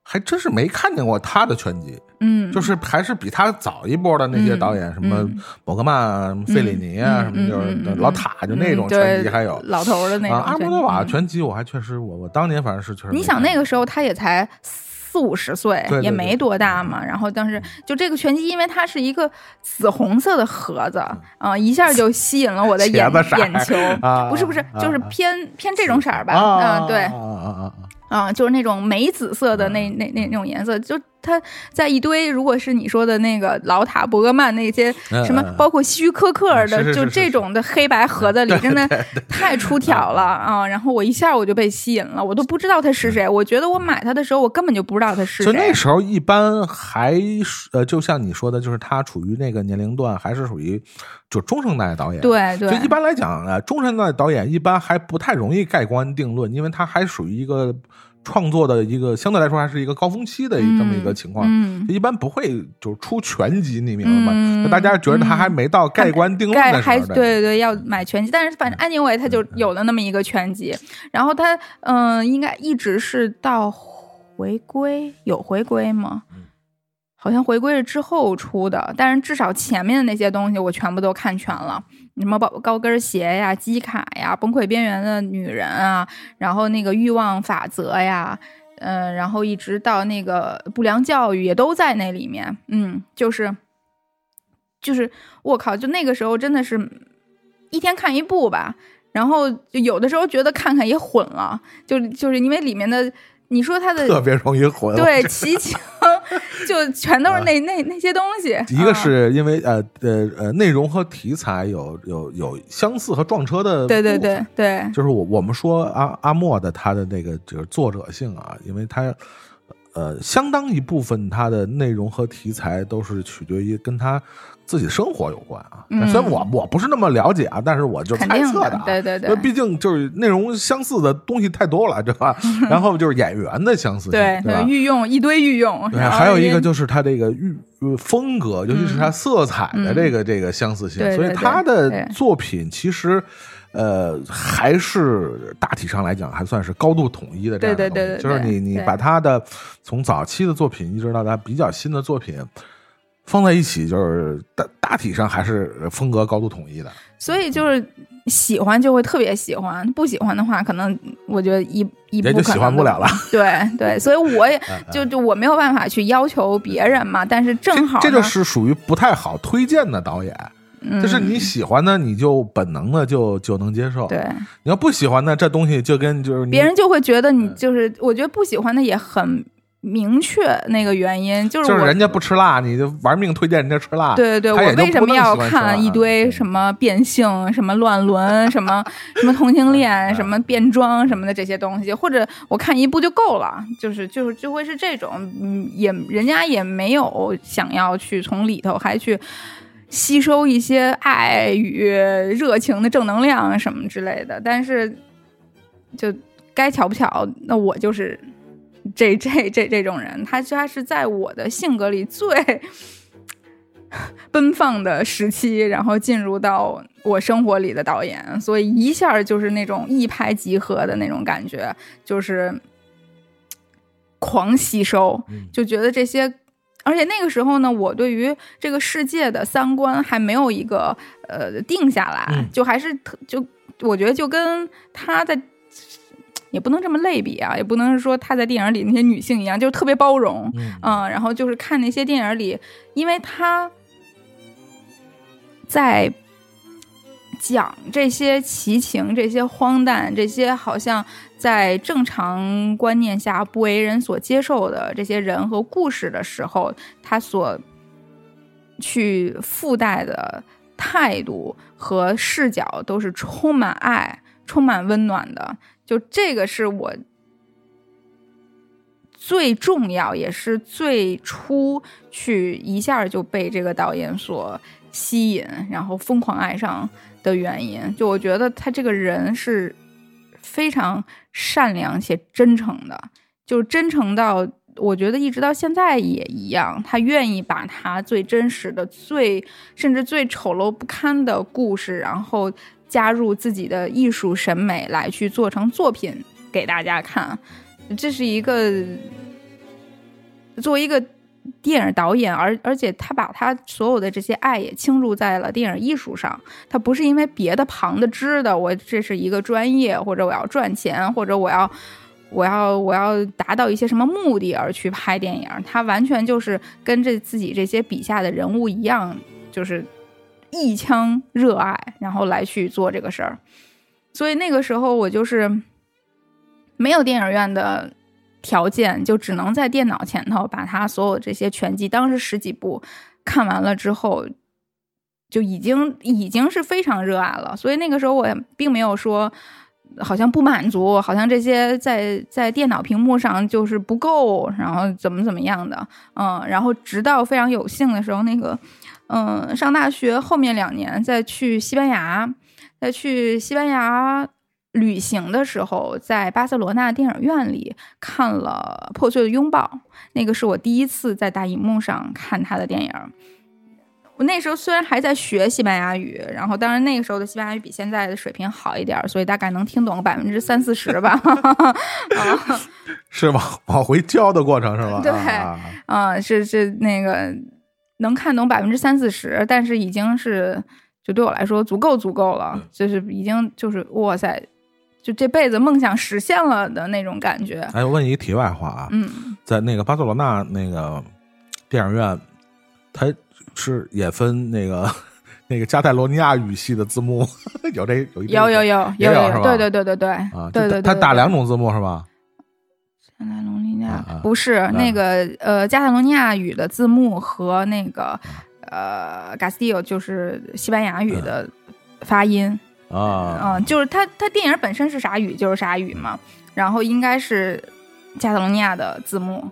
还真是没看见过他的全集，嗯，就是还是比他早一波的那些嗯导演，什么嗯伯格曼、什么费里尼啊，嗯什么就是老塔，就那种嗯全集还有。老头的那种啊，阿全莫多瓦全集我还确实，我我当年反正是确实。你想那个时候他也才四五十岁，对对对也没多大嘛。然后当时就这个拳击，因为它是一个紫红色的盒子啊、一下就吸引了我的眼眼球。啊不是不是，就是啊偏偏这种色儿吧？啊啊，对啊，啊啊啊！啊，就是那种玫紫色的那那那那种颜色，就它在一堆，如果是你说的那个老塔、伯格曼那些嗯什么嗯，包括希区柯克的，就这种的黑白盒子里，真的 太出挑了 啊！然后我一下我就被吸引了，我都不知道他是谁。我觉得我买它的时候，我根本就不知道他是谁就。那时候一般还是呃，就像你说的，就是他处于那个年龄段，还是属于就中生代导演。。对对就，一般来讲呢，中生代导演一般还不太容易盖棺定论，因为他还属于一个创作的一个相对来说还是一个高峰期的这么一个情况。嗯，一般不会就出全集，你明白吗？嗯大家觉得他还没到盖棺定论的时候的。对对要买全集，但是反正安妮伟他就有了那么一个全集，然后他嗯、应该一直是到回归有回归吗？好像回归了之后出的，但是至少前面的那些东西我全部都看全了，什么高高跟鞋呀、机卡呀、崩溃边缘的女人啊，然后那个欲望法则呀，嗯、然后一直到那个不良教育也都在那里面，嗯，就是就是我靠，就那个时候真的是一天看一部吧，然后就有的时候觉得看看也混了，就就是因为里面的你说它的特别容易混。对，奇情 就全都是那那那些东西。一个啊是因为呃呃呃内容和题材有有有相似和撞车的，对对对，对就是我我们说阿阿莫的他的那个就是作者性啊，因为他呃相当一部分他的内容和题材都是取决于跟他自己生活有关啊。嗯虽然我我不是那么了解啊，但是我就猜测的对对对毕竟就是内容相似的东西太多了，对吧？然后就是演员的相似性，对对吧？御用一堆御用，对，还有一个就是他这个御呃风格，尤其是它色彩的这个、这个相似性，所以他的作品其实。呃，还是大体上来讲，还算是高度统一的这样的东西。对对对对就是你你把他的从早期的作品一直到他比较新的作品放在一起，就是大大体上还是风格高度统一的。所以就是喜欢就会特别喜欢，不喜欢的话，可能我觉得一一也就喜欢不了了。对 对，所以我也嗯就就我没有办法去要求别人嘛，但是正好这这就是属于不太好推荐的导演，嗯就是你喜欢的，你就本能的就就能接受。对你要不喜欢呢，这东西就跟就是别人就会觉得你嗯就是，我觉得不喜欢的也很明确那个原因，就是就是人家不吃辣，你就玩命推荐人家吃辣。对对对，我为什么要看一堆什么变性、什么乱伦、什么 什么同性恋、什么变装什么的这些东西，或者我看一部就够了，就是就是就会是这种，嗯，也人家也没有想要去从里头还去吸收一些爱与热情的正能量什么之类的，但是就该巧不巧，那我就是这这这这种人，他他是在我的性格里最奔放的时期，然后进入到我生活里的导演，所以一下就是那种一拍即合的那种感觉，就是狂吸收，嗯就觉得这些。而且那个时候呢，我对于这个世界的三观还没有一个呃定下来，嗯就还是特就我觉得就跟他在也不能这么类比啊，也不能说她在电影里那些女性一样，就是特别包容，嗯嗯，然后就是看那些电影里，因为她在讲这些奇情、这些荒诞、这些好像在正常观念下不为人所接受的这些人和故事的时候，她所去附带的态度和视角都是充满爱、充满温暖的。就这个是我最重要，也是最初去一下就被这个导演所吸引，然后疯狂爱上的原因。就我觉得他这个人是非常善良且真诚的，就真诚到我觉得一直到现在也一样，他愿意把他最真实的、最甚至最丑陋不堪的故事，然后加入自己的艺术审美来去做成作品给大家看。这是一个作为一个电影导演，而而且他把他所有的这些爱也倾注在了电影艺术上。他不是因为别的旁的支的，我这是一个专业，或者我要赚钱，或者我要我要我要达到一些什么目的而去拍电影。他完全就是跟这自己这些笔下的人物一样，就是一腔热爱，然后来去做这个事儿。所以那个时候我就是没有电影院的条件，就只能在电脑前头把他所有这些全集，当时十几部看完了之后，就已经已经是非常热爱了。所以那个时候我也并没有说。好像不满足，好像这些在在电脑屏幕上就是不够，然后怎么怎么样的，嗯，然后直到非常有幸的时候，那个，嗯，上大学后面两年再去西班牙，再去西班牙旅行的时候，在巴塞罗那电影院里看了《破碎的拥抱》，那个是我第一次在大荧幕上看他的电影。我那时候虽然还在学西班牙语，然后当然那个时候的西班牙语比现在的水平好一点儿，所以大概能听懂百分之三四十吧。啊 是往往回教的过程是吧？对啊啊，是是那个能看懂百分之三四十，但是已经是就对我来说足够足够了，就是已经就是哇塞，就这辈子梦想实现了的那种感觉。哎，我问你一题外话啊，嗯，在那个巴塞罗那那个电影院，它是也分那个那个加泰罗尼亚语系的字幕，有这有一有有有有对对对对对啊，对对对，它打两种字幕是吧？加泰罗尼亚。啊啊。不是那。个呃，加泰罗尼亚语的字幕和那个呃 g a s t i l l 就是西班牙语的发音，啊，嗯，就是它它电影本身是啥语就是啥语嘛，然后应该是加泰罗尼亚的字幕，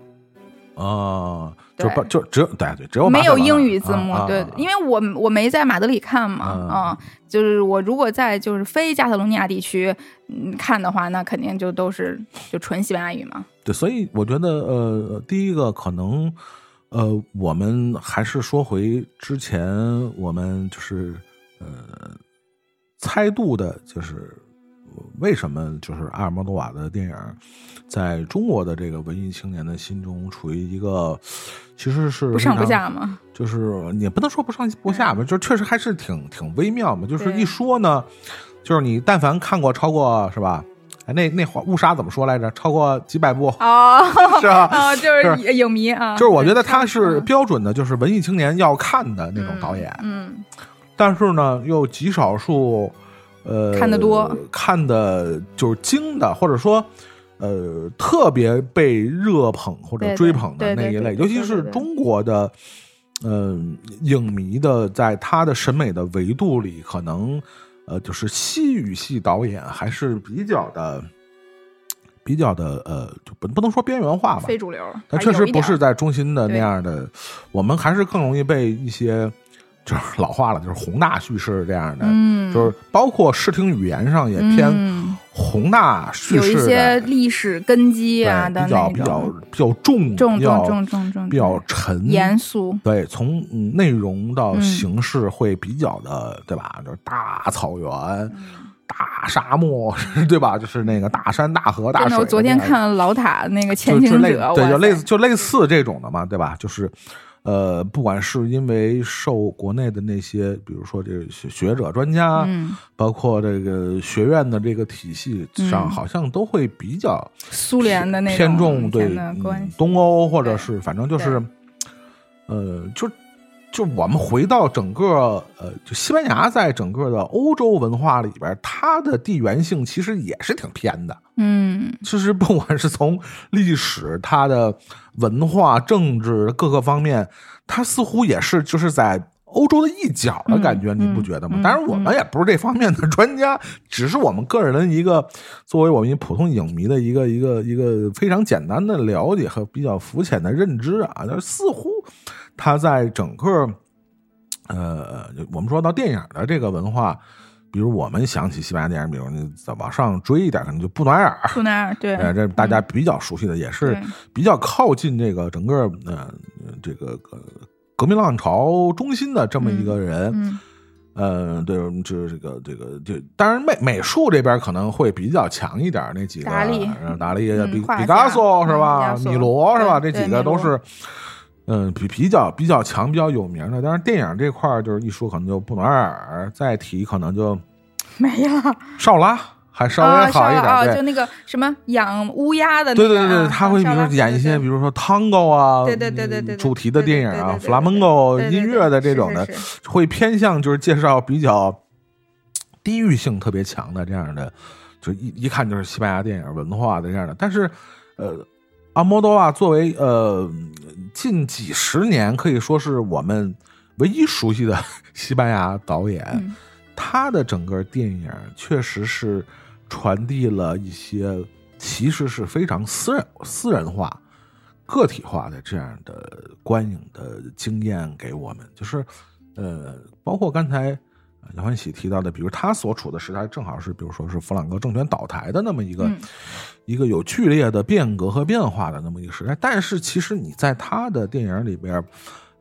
哦，对。就不就只有对对，只有没有英语字幕，对啊，因为我我没在马德里看嘛，啊啊、就是我如果在就是非加泰罗尼亚地区嗯看的话，那肯定就都是就纯西班牙语嘛，对，所以我觉得呃，第一个可能呃，我们还是说回之前我们就是呃猜度的，就是为什么就是阿尔莫多瓦的电影在中国的这个文艺青年的心中处于一个其实是不上不下嘛，就是也不能说不上不下吧，就确实还是挺挺微妙嘛。就是一说呢，就是你但凡看过超过是吧？哎，那那话误杀怎么说来着？超过几百部哦，是吧？哦，就是影迷啊，就是我觉得他是标准的，就是文艺青年要看的那种导演，嗯，但是呢，又极少数呃看得多，看的就是精的，或者说。呃，特别被热捧或者追捧的那一类，对对尤其是中国的，嗯、影迷的，在他的审美的维度里，可能呃，就是西语系导演还是比较的，比较的呃，就不不能说边缘化吧，非主流，它确实不是在中心的那样的，我们还是更容易被一些就是老话了，就是宏大叙事这样的，嗯，就是包括视听语言上也偏嗯宏大叙事有一，些历史根基啊的比较比较比较重，重比较重重重重比较沉严肃，对，从嗯内容到嗯形式会比较的，对吧？就是大草原、嗯大沙漠，对吧？就是那个大山、大河、大水。我昨天看了老塔那个《就就类前行者》，对，就类似就类似这种的嘛，对吧？就是，呃，不管是因为受国内的那些，比如说这个学学者、专家，嗯，包括这个学院的这个体系上，嗯好像都会比较苏联的那种偏重对东欧，或者是反正就是，呃，就就我们回到整个呃，就西班牙在整个的欧洲文化里边，它的地缘性其实也是挺偏的。嗯其实不管是从历史、它的文化、政治各个方面，它似乎也是就是在欧洲的一角的感觉，嗯你不觉得吗？嗯当然，我们也不是这方面的专家，只是我们个人的一个作为我们一普通影迷的一个一个一个非常简单的了解和比较肤浅的认知啊，就是似乎它在整个呃，我们说到电影的这个文化。比如我们想起西班牙电影，比如你再往上追一点，可能就布暖尔，布奈尔对，呃，这大家比较熟悉的，也是比较靠近这个整个呃这个革革命浪潮中心的这么一个人。嗯呃，对，就是这个这个就当然美美术这边可能会比较强一点，那几个达利呃达利、嗯毕毕加索是嗯吧？米罗是吧？这几个都是。嗯，比比较比较强、比较有名的，但是电影这块儿就是一说，可能就布暖尔，再提可能就没了，少拉，还稍啊微好一点。啊，对就那个什么养乌鸦的那个啊，对对对，他会比如说啊演一些，比如说 tango 啊，对对对对对对主题的电影啊对对对对对，flamenco 对对对音乐的这种的会偏向就是介绍比较地域性特别强的这样的，就一一看就是西班牙电影文化的这样的。但是，呃，阿莫多瓦作为呃近几十年可以说是我们唯一熟悉的西班牙导演，嗯他的整个电影确实是传递了一些其实是非常私人、私人化、个体化的这样的观影的经验给我们。就是呃，包括刚才呃杨欢喜提到的，比如他所处的时代正好是，比如说是弗朗哥政权倒台的那么一个、嗯一个有剧烈的变革和变化的那么一个时代。但是其实你在他的电影里边。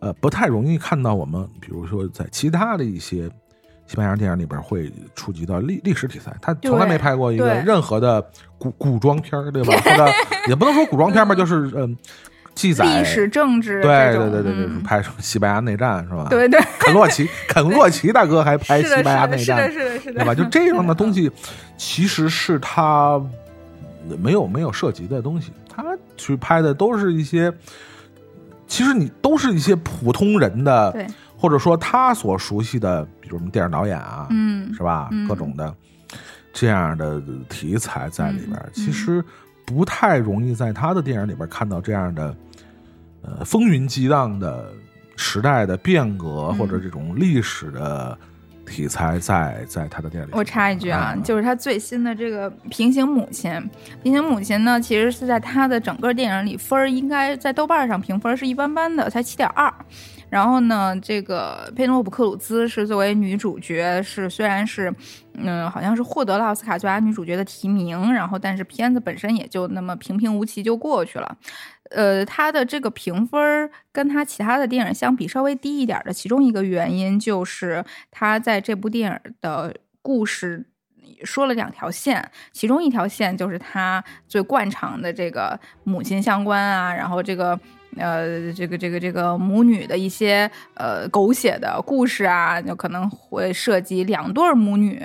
呃不太容易看到我们，比如说在其他的一些西班牙电影里边会触及到历历史题材，他从来没拍过一个任何的古古装片儿，对吧？或者也不能说古装片吧，就是嗯、记载历史政治对对对对对，嗯拍什么西班牙内战是吧？对对，肯洛奇，肯洛奇大哥还拍，西班牙内战是的，是的，是的，是的，对吧？就这样的东，西，其实是他没有没有涉及的东西，他去拍的都是一些，其实你都是一些普通人的，对，或者说他所熟悉的，比如我们电影导演啊，嗯，是吧？嗯各种的这样的题材在里边，嗯其实不太容易在他的电影里边看到这样的呃风云激荡的时代的变革、嗯或者这种历史的题材在在他的电影里。我插一句啊，嗯就是他最新的这个《平行母亲》，《平行母亲》呢，其实是在他的整个电影里分儿应该在豆瓣上评分是一般般的，才七点二。然后呢，这个佩内洛普·克鲁兹是作为女主角，是虽然是，嗯，好像是获得了奥斯卡最佳女主角的提名，然后但是片子本身也就那么平平无奇就过去了。呃，他的这个评分跟他其他的电影相比稍微低一点的，其中一个原因就是他在这部电影的故事说了两条线，其中一条线就是他最惯常的这个母亲相关啊，然后这个。呃，这个这个这个母女的一些呃狗血的故事啊，就可能会涉及两对母女，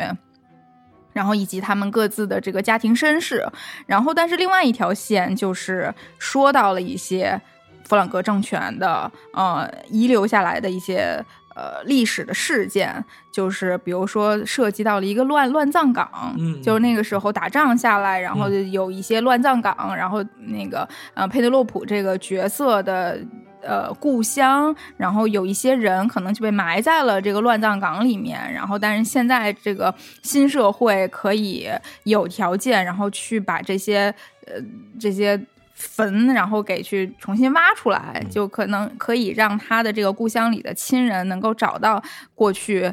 然后以及他们各自的这个家庭身世，然后但是另外一条线就是说到了一些弗朗格政权的呃遗留下来的一些呃历史的事件，就是比如说涉及到了一个乱乱葬岗，嗯就是那个时候打仗下来，然后有一些乱葬岗，然后那个呃佩德洛普这个角色的。呃，故乡，然后有一些人可能就被埋在了这个乱葬岗里面，然后但是现在这个新社会可以有条件，然后去把这些呃这些坟，然后给去重新挖出来，就可能可以让他的这个故乡里的亲人能够找到过去。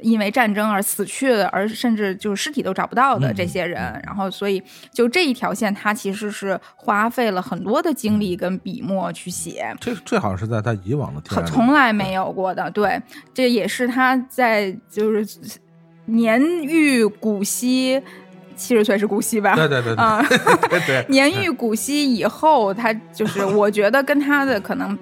因为战争而死去的，而甚至就是尸体都找不到的这些人，然后所以就这一条线，他其实是花费了很多的精力跟笔墨去写，这这好像是在他以往的从来没有过的。对，这也是他在就是年逾古稀，七十岁是古稀吧？对对对对啊，对对，年逾古稀以后，他就是 我觉得跟他的可能。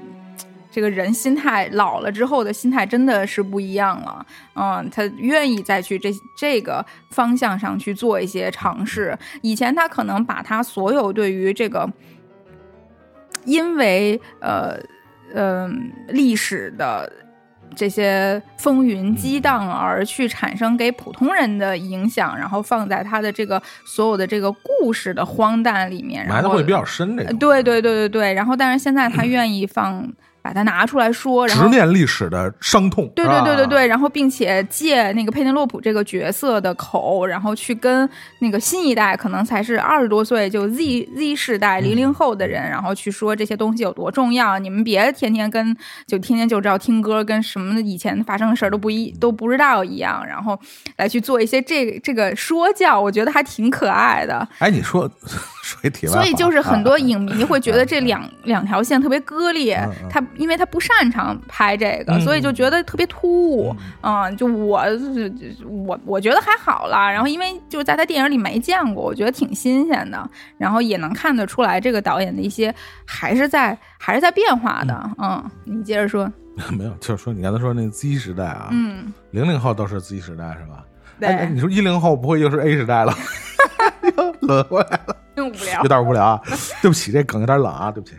这个人心态老了之后的心态真的是不一样了，嗯，他愿意再去这这个方向上去做一些尝试。以前他可能把他所有对于这个，因为呃嗯、呃、历史的这些风云激荡而去产生给普通人的影响，然后放在他的这个所有的这个故事的荒诞里面，埋的会比较深这个。对对对对对，然后但是现在他愿意放。把它拿出来说，然后直面历史的伤痛。对对对对对，然后并且借那个佩内洛普这个角色的口，然后去跟那个新一代可能才是二十多岁就 Z Z 世代零零后的人，然后去说这些东西有多重要。你们别天天跟就天天就知道听歌，跟什么以前发生的事儿都不一都不知道一样，然后来去做一些这这个说教，我觉得还挺可爱的。哎，你说说一题外话，所以就是很多影迷会觉得这两、两条线特别割裂，他因为他不擅长拍这个，所以就觉得特别突兀。嗯，就我我我觉得还好啦。然后因为就是在他电影里没见过，我觉得挺新鲜的。然后也能看得出来，这个导演的一些还是在还是在变化的。嗯，你接着说。没有，就是说你刚才说那 Z 时代啊，嗯，零零后都是 Z 时代是吧？对，哎、你说一零后不会又是 A 时代了？又 轮回来了，无聊，有点无聊啊。对不起，这梗有点冷啊，对不起。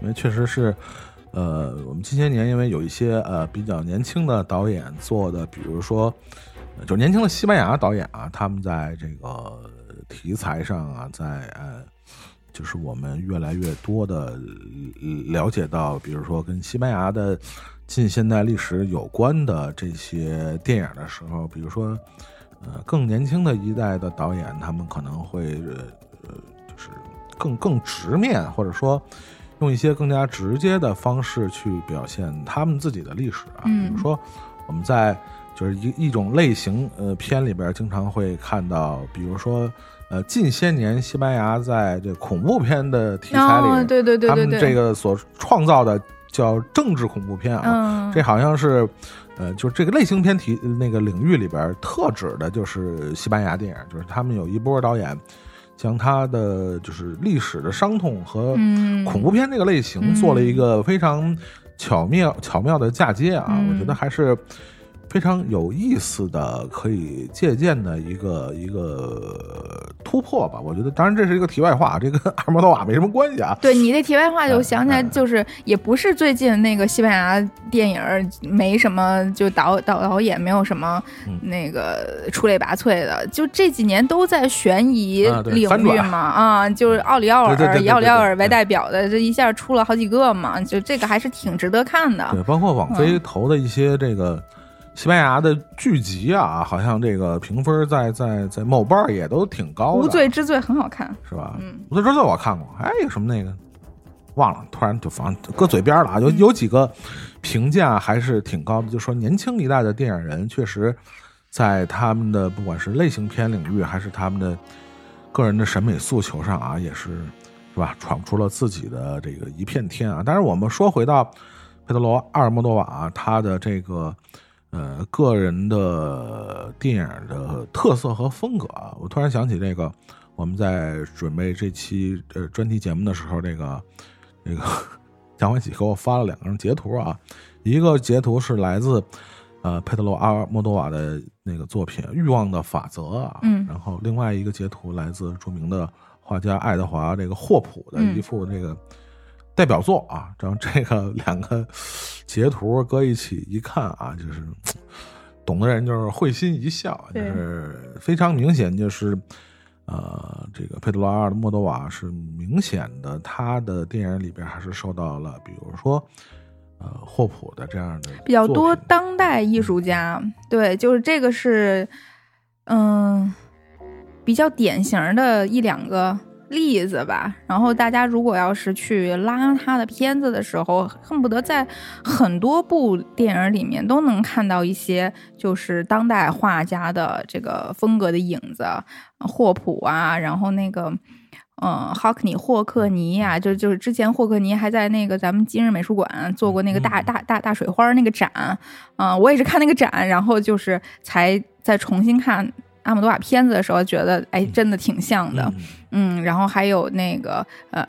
因为确实是，呃，我们近些年因为有一些呃比较年轻的导演做的，比如说，就年轻的西班牙导演啊，他们在这个题材上啊，在呃，就是我们越来越多的了解到，比如说跟西班牙的近现代历史有关的这些电影的时候，比如说，呃，更年轻的一代的导演，他们可能会呃呃，就是更更直面，或者说。用一些更加直接的方式去表现他们自己的历史啊，嗯比如说我们在就是一一种类型呃片里边经常会看到，比如说呃近些年西班牙在这恐怖片的题材里，哦，对对对他们对对，这个所创造的叫政治恐怖片啊，嗯，这好像是，呃，就是这个类型片题那个领域里边特指的就是西班牙电影，就是他们有一波导演将他的就是历史的伤痛和嗯。恐怖片这个类型做了一个非常巧妙巧妙的嫁接啊，嗯。我觉得还是。非常有意思的，可以借鉴的一个一个突破吧。我觉得，当然这是一个题外话，这跟 阿莫多瓦没什么关系啊。对你这题外话，就嗯想起来，嗯就是也不是最近那个西班牙电影没什么，就导导导演没有什么嗯那个出类拔萃的，就这几年都在悬疑领域嘛，啊，就是奥里奥尔以奥里奥尔为代表的，这一下出了好几个嘛，就这个还是挺值得看的。对，包括网嗯飞投的一些这个西班牙的剧集啊，好像这个评分在在在某瓣儿也都挺高的，无罪之罪很好看，是吧？嗯无罪之罪我看过，哎，有什么那个忘了，突然就反正搁嘴边了啊。有有几个评价还是挺高的，就说年轻一代的电影人确实在他们的不管是类型片领域，还是他们的个人的审美诉求上啊，也是是吧，闯出了自己的这个一片天啊。但是我们说回到佩德罗·阿尔莫多瓦他的这个呃个人的电影的特色和风格啊，我突然想起这个我们在准备这期呃专题节目的时候，这个这个蒋欢喜给我发了两张截图啊，一个截图是来自呃佩德罗·阿尔莫多瓦的那个作品《欲望的法则》啊，嗯。然后另外一个截图来自著名的画家爱德华这个霍普的嗯一幅这个代表作啊，然后这个 两个截图搁一起一看啊，就是懂的人就是会心一笑，就是非常明显就是。呃，这个佩德罗·阿尔莫多瓦是明显的，他的电影里边还是受到了，比如说，呃，霍普的这样的比较多当代艺术家，对，就是这个是，嗯，比较典型的一两个例子吧。然后大家如果要是去拉他的片子的时候，恨不得在很多部电影里面都能看到一些就是当代画家的这个风格的影子，霍普啊，然后那个。嗯，霍克尼霍克尼呀、就就是之前霍克尼还在那个咱们今日美术馆做过那个大、嗯大大大水花那个展，啊、我也是看那个展，然后就是才再重新看阿姆多瓦片子的时候，觉得哎，真的挺像的。嗯嗯，然后还有那个呃，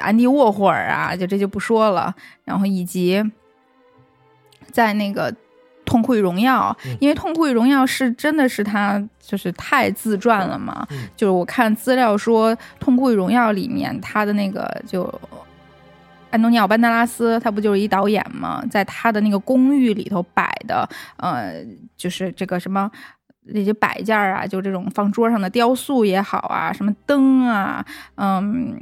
安迪沃霍尔啊，就这就不说了，然后以及在那个《痛苦与荣耀》嗯因为《痛苦与荣耀》是真的是他就是太自传了嘛，嗯就是我看资料说，《痛苦与荣耀》里面他的那个就。安东尼奥·班德拉斯，他不就是一导演吗？在他的那个公寓里头摆的，呃，就是这个什么那些摆件儿啊，就这种放桌上的雕塑也好啊，什么灯啊，嗯，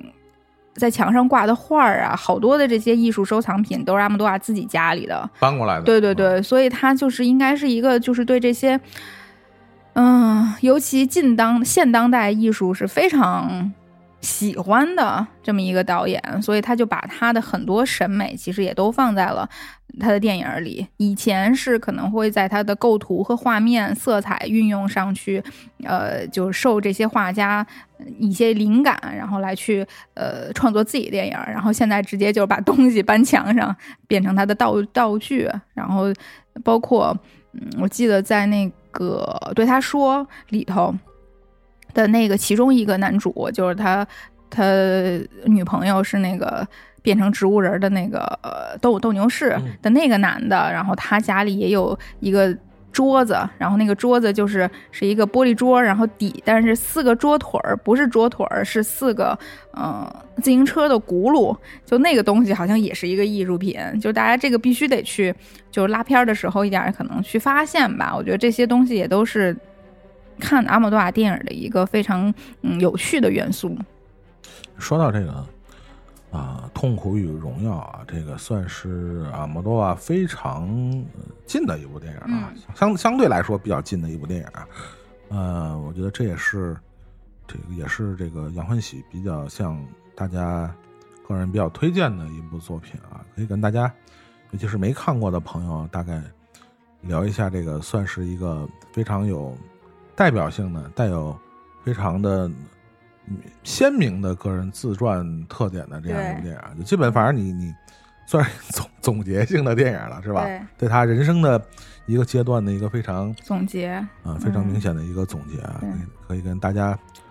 在墙上挂的画儿啊，好多的这些艺术收藏品都是阿莫多瓦自己家里的。搬过来的，对对对，所以他就是应该是一个，就是对这些，嗯，尤其近当现当代艺术是非常喜欢的这么一个导演，所以他就把他的很多审美其实也都放在了他的电影里。以前是可能会在他的构图和画面、色彩运用上去，呃，就受这些画家一些灵感，然后来去呃创作自己的电影。然后现在直接就把东西搬墙上，变成他的道道具，然后包括嗯，我记得在那个对他说里头的那个其中一个男主，就是他他女朋友是那个。变成植物人的那个呃斗斗牛士嗯的那个男的，然后他家里也有一个桌子，然后那个桌子就是是一个玻璃桌，然后底但是四个桌腿儿不是桌腿儿，是四个嗯、呃自行车的轱辘，就那个东西好像也是一个艺术品，就大家这个必须得去，就拉片儿的时候一点可能去发现吧。我觉得这些东西也都是看阿莫多瓦电影的一个非常嗯有趣的元素。说到这个啊，痛苦与荣耀啊，这个算是阿莫多瓦非常呃近的一部电影啊，相相对来说比较近的一部电影啊。呃，我觉得这也是这个也是这个杨欢喜比较向大家个人比较推荐的一部作品啊，可以跟大家，尤其是没看过的朋友，大概聊一下这个，算是一个非常有代表性的、带有非常的嗯鲜明的个人自传特点的这样一部电影，就基本反正你你算是总总结性的电影了，是吧？对，对他人生的一个阶段的一个非常总结，啊、非常嗯。明显的一个总结啊，可以可以跟大家嗯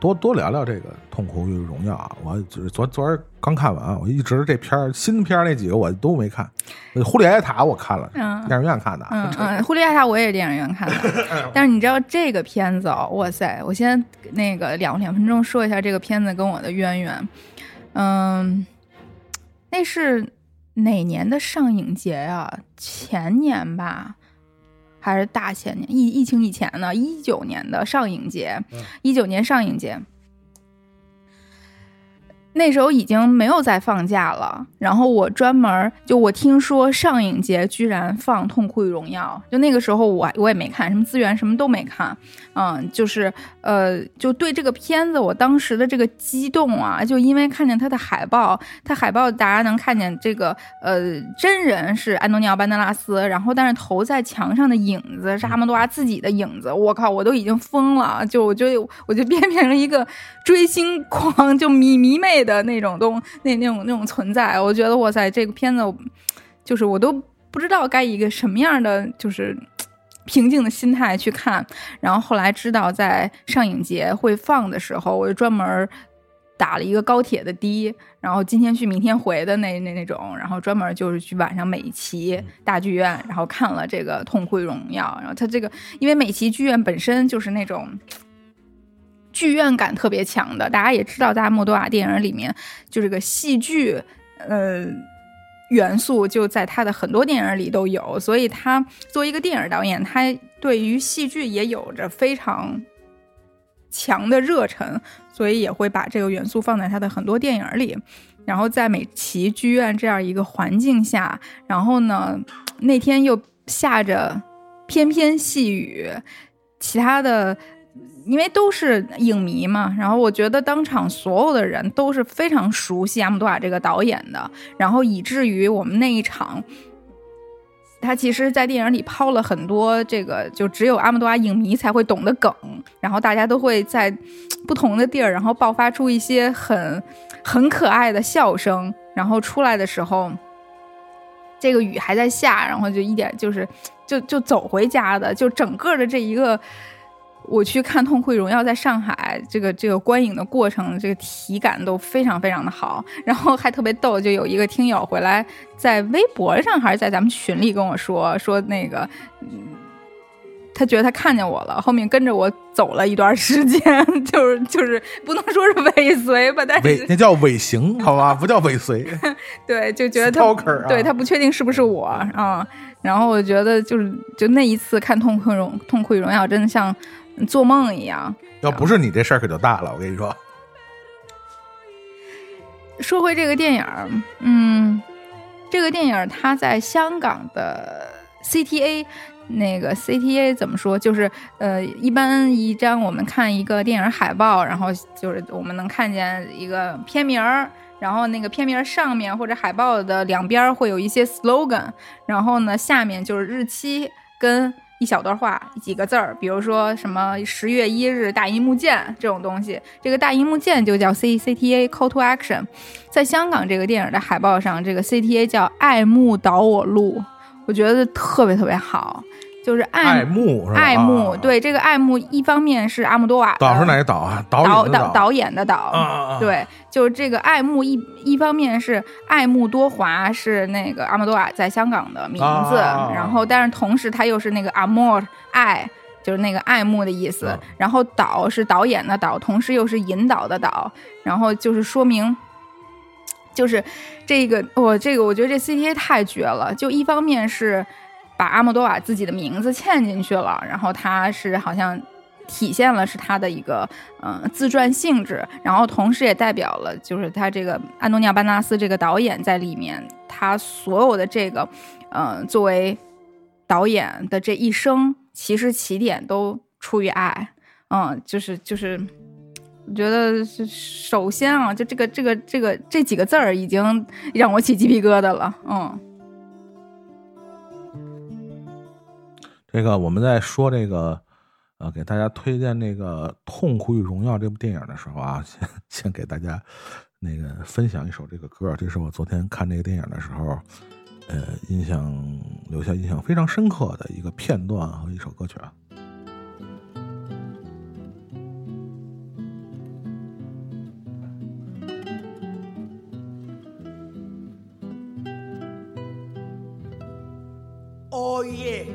多多聊聊这个《痛苦与荣耀》啊。我就是昨昨儿刚看完，我一直这片儿新片儿那几个我都没看，呃《胡里埃塔》我看了，嗯电影院看的啊。嗯嗯，《胡利亚塔》我也是电影院看的，但是你知道这个片子哦，哇塞！我先那个两两分钟说一下这个片子跟我的渊源。嗯，那是哪年的上影节呀、前年吧，还是大前年？疫疫情以前呢？一九年的上影节嗯，一九年上影节。那时候已经没有在放假了，然后我专门就我听说上影节居然放《痛苦与荣耀》，就那个时候我我也没看，什么资源什么都没看，嗯，就是呃，就对这个片子我当时的这个激动啊，就因为看见它的海报，它海报大家能看见这个呃真人是安东尼奥·班德拉斯，然后但是投在墙上的影子是阿莫多瓦自己的影子，我靠，我都已经疯了，就我就我就变成了一个追星狂，就迷迷妹的那种东那那种那种存在，我觉得哇塞，这个片子就是我都不知道该以一个什么样的就是。平静的心态去看，然后后来知道在上影节会放的时候，我就专门打了一个高铁的的，然后今天去明天回的那那那种，然后专门就是去晚上美琪大剧院，然后看了这个《痛哭与荣耀》，然后它这个因为美琪剧院本身就是那种。剧院感特别强的，大家也知道，在阿莫多瓦电影里面，就这个戏剧，呃，元素就在他的很多电影里都有，所以他作为一个电影导演，他对于戏剧也有着非常强的热忱，所以也会把这个元素放在他的很多电影里。然后在美琪剧院这样一个环境下，然后呢，那天又下着翩翩细雨，其他的。因为都是影迷嘛，然后我觉得当场所有的人都是非常熟悉阿姆多瓦这个导演的，然后以至于我们那一场，他其实，在电影里抛了很多这个就只有阿姆多瓦影迷才会懂的梗，然后大家都会在不同的地儿，然后爆发出一些很很可爱的笑声，然后出来的时候，这个雨还在下，然后就一点就是就就走回家的，就整个的这一个。我去看《痛苦与荣耀》在上海这个这个观影的过程，这个体感都非常非常的好，然后还特别逗，就有一个听友回来在微博上还是在咱们群里跟我说 说那个，嗯，他觉得他看见我了，后面跟着我走了一段时间，就是就是不能说是尾随吧，但是尾那叫尾行，好吧，不叫尾随。对，就觉得他 啊对他不确定是不是我啊、然后我觉得就是就那一次看《痛苦与荣痛苦与荣耀》，真的像做梦一样。要不是你，这事儿可就大了。我跟你说，说回这个电影儿，嗯，这个电影儿它在香港的 CTA。那个 CTA 怎么说？就是呃，一般一张我们看一个电影海报，然后就是我们能看见一个片名儿，然后那个片名儿上面或者海报的两边会有一些 slogan，然后呢下面就是日期跟一小段话几个字儿，比如说什么十月一日大银幕见这种东西，这个大银幕见就叫 C CTA Call to Action。在香港这个电影的海报上，这个 CTA 叫爱慕导我路，我觉得特别特别好，就是爱爱慕是吧？爱慕，啊，对这个爱慕，一方面是阿姆多瓦的导是哪个导啊？导导导导演的导！对，就是这个爱慕一一方面是爱慕多华是那个阿莫多瓦在香港的名字，啊然后但是同时他又是那个 amor 爱，就是那个爱慕的意思。嗯然后导是导演的导，同时又是引导的导，然后就是说明。就是这个，我、这个我觉得这 CTA 太绝了。就一方面是把阿莫多瓦自己的名字嵌进去了，然后他是好像体现了是他的一个嗯、自传性质，然后同时也代表了就是他这个安东尼奥·班纳斯这个导演在里面，他所有的这个嗯、作为导演的这一生，其实起点都出于爱，嗯，就是就是。我觉得是首先啊，就这个这个这个这几个字儿已经让我起鸡皮疙瘩了，嗯。这个我们在说这个呃，给大家推荐那个《痛苦与荣耀》这部电影的时候啊，先先给大家那个分享一首这个歌，这是我昨天看这个电影的时候，呃，印象留下印象非常深刻的一个片段和一首歌曲啊。Oye,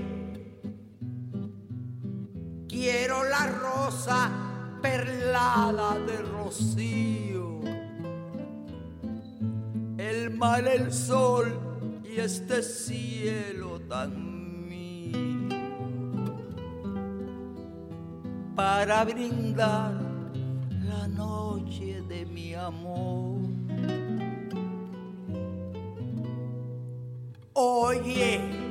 quiero la rosa perlada de rocío, el mar, el sol y este cielo tan mío, para brindar la noche de mi amor. Oye.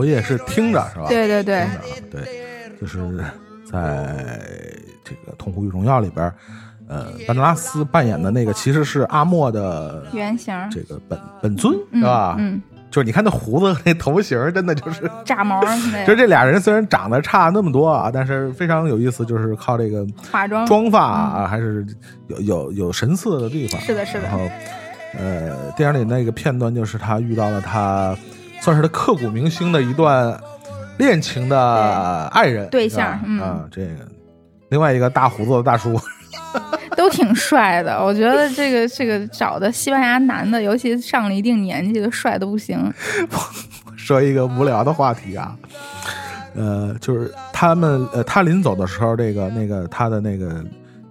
我也是听着是吧？对对对，听着对，就是在这个《痛苦与荣耀》里边，呃，班德拉斯扮演的那个其实是阿莫的原型这个本本尊是吧？嗯，就是你看那胡子和那头型，真的就是，炸毛 就是这俩人虽然长得差那么多啊，但是非常有意思，就是靠这个化妆妆发啊，还是有有有神似的地方。是的是的然后，呃，电影里那个片段就是他遇到了他算是他刻骨铭心的一段恋情的爱人对象嗯啊，这个另外一个大胡子的大叔，都挺帅的。我觉得这个这个找的西班牙男的，尤其上了一定年纪的，帅的不行。说一个无聊的话题啊，呃，就是他们呃，他临走的时候，这个那个他的那个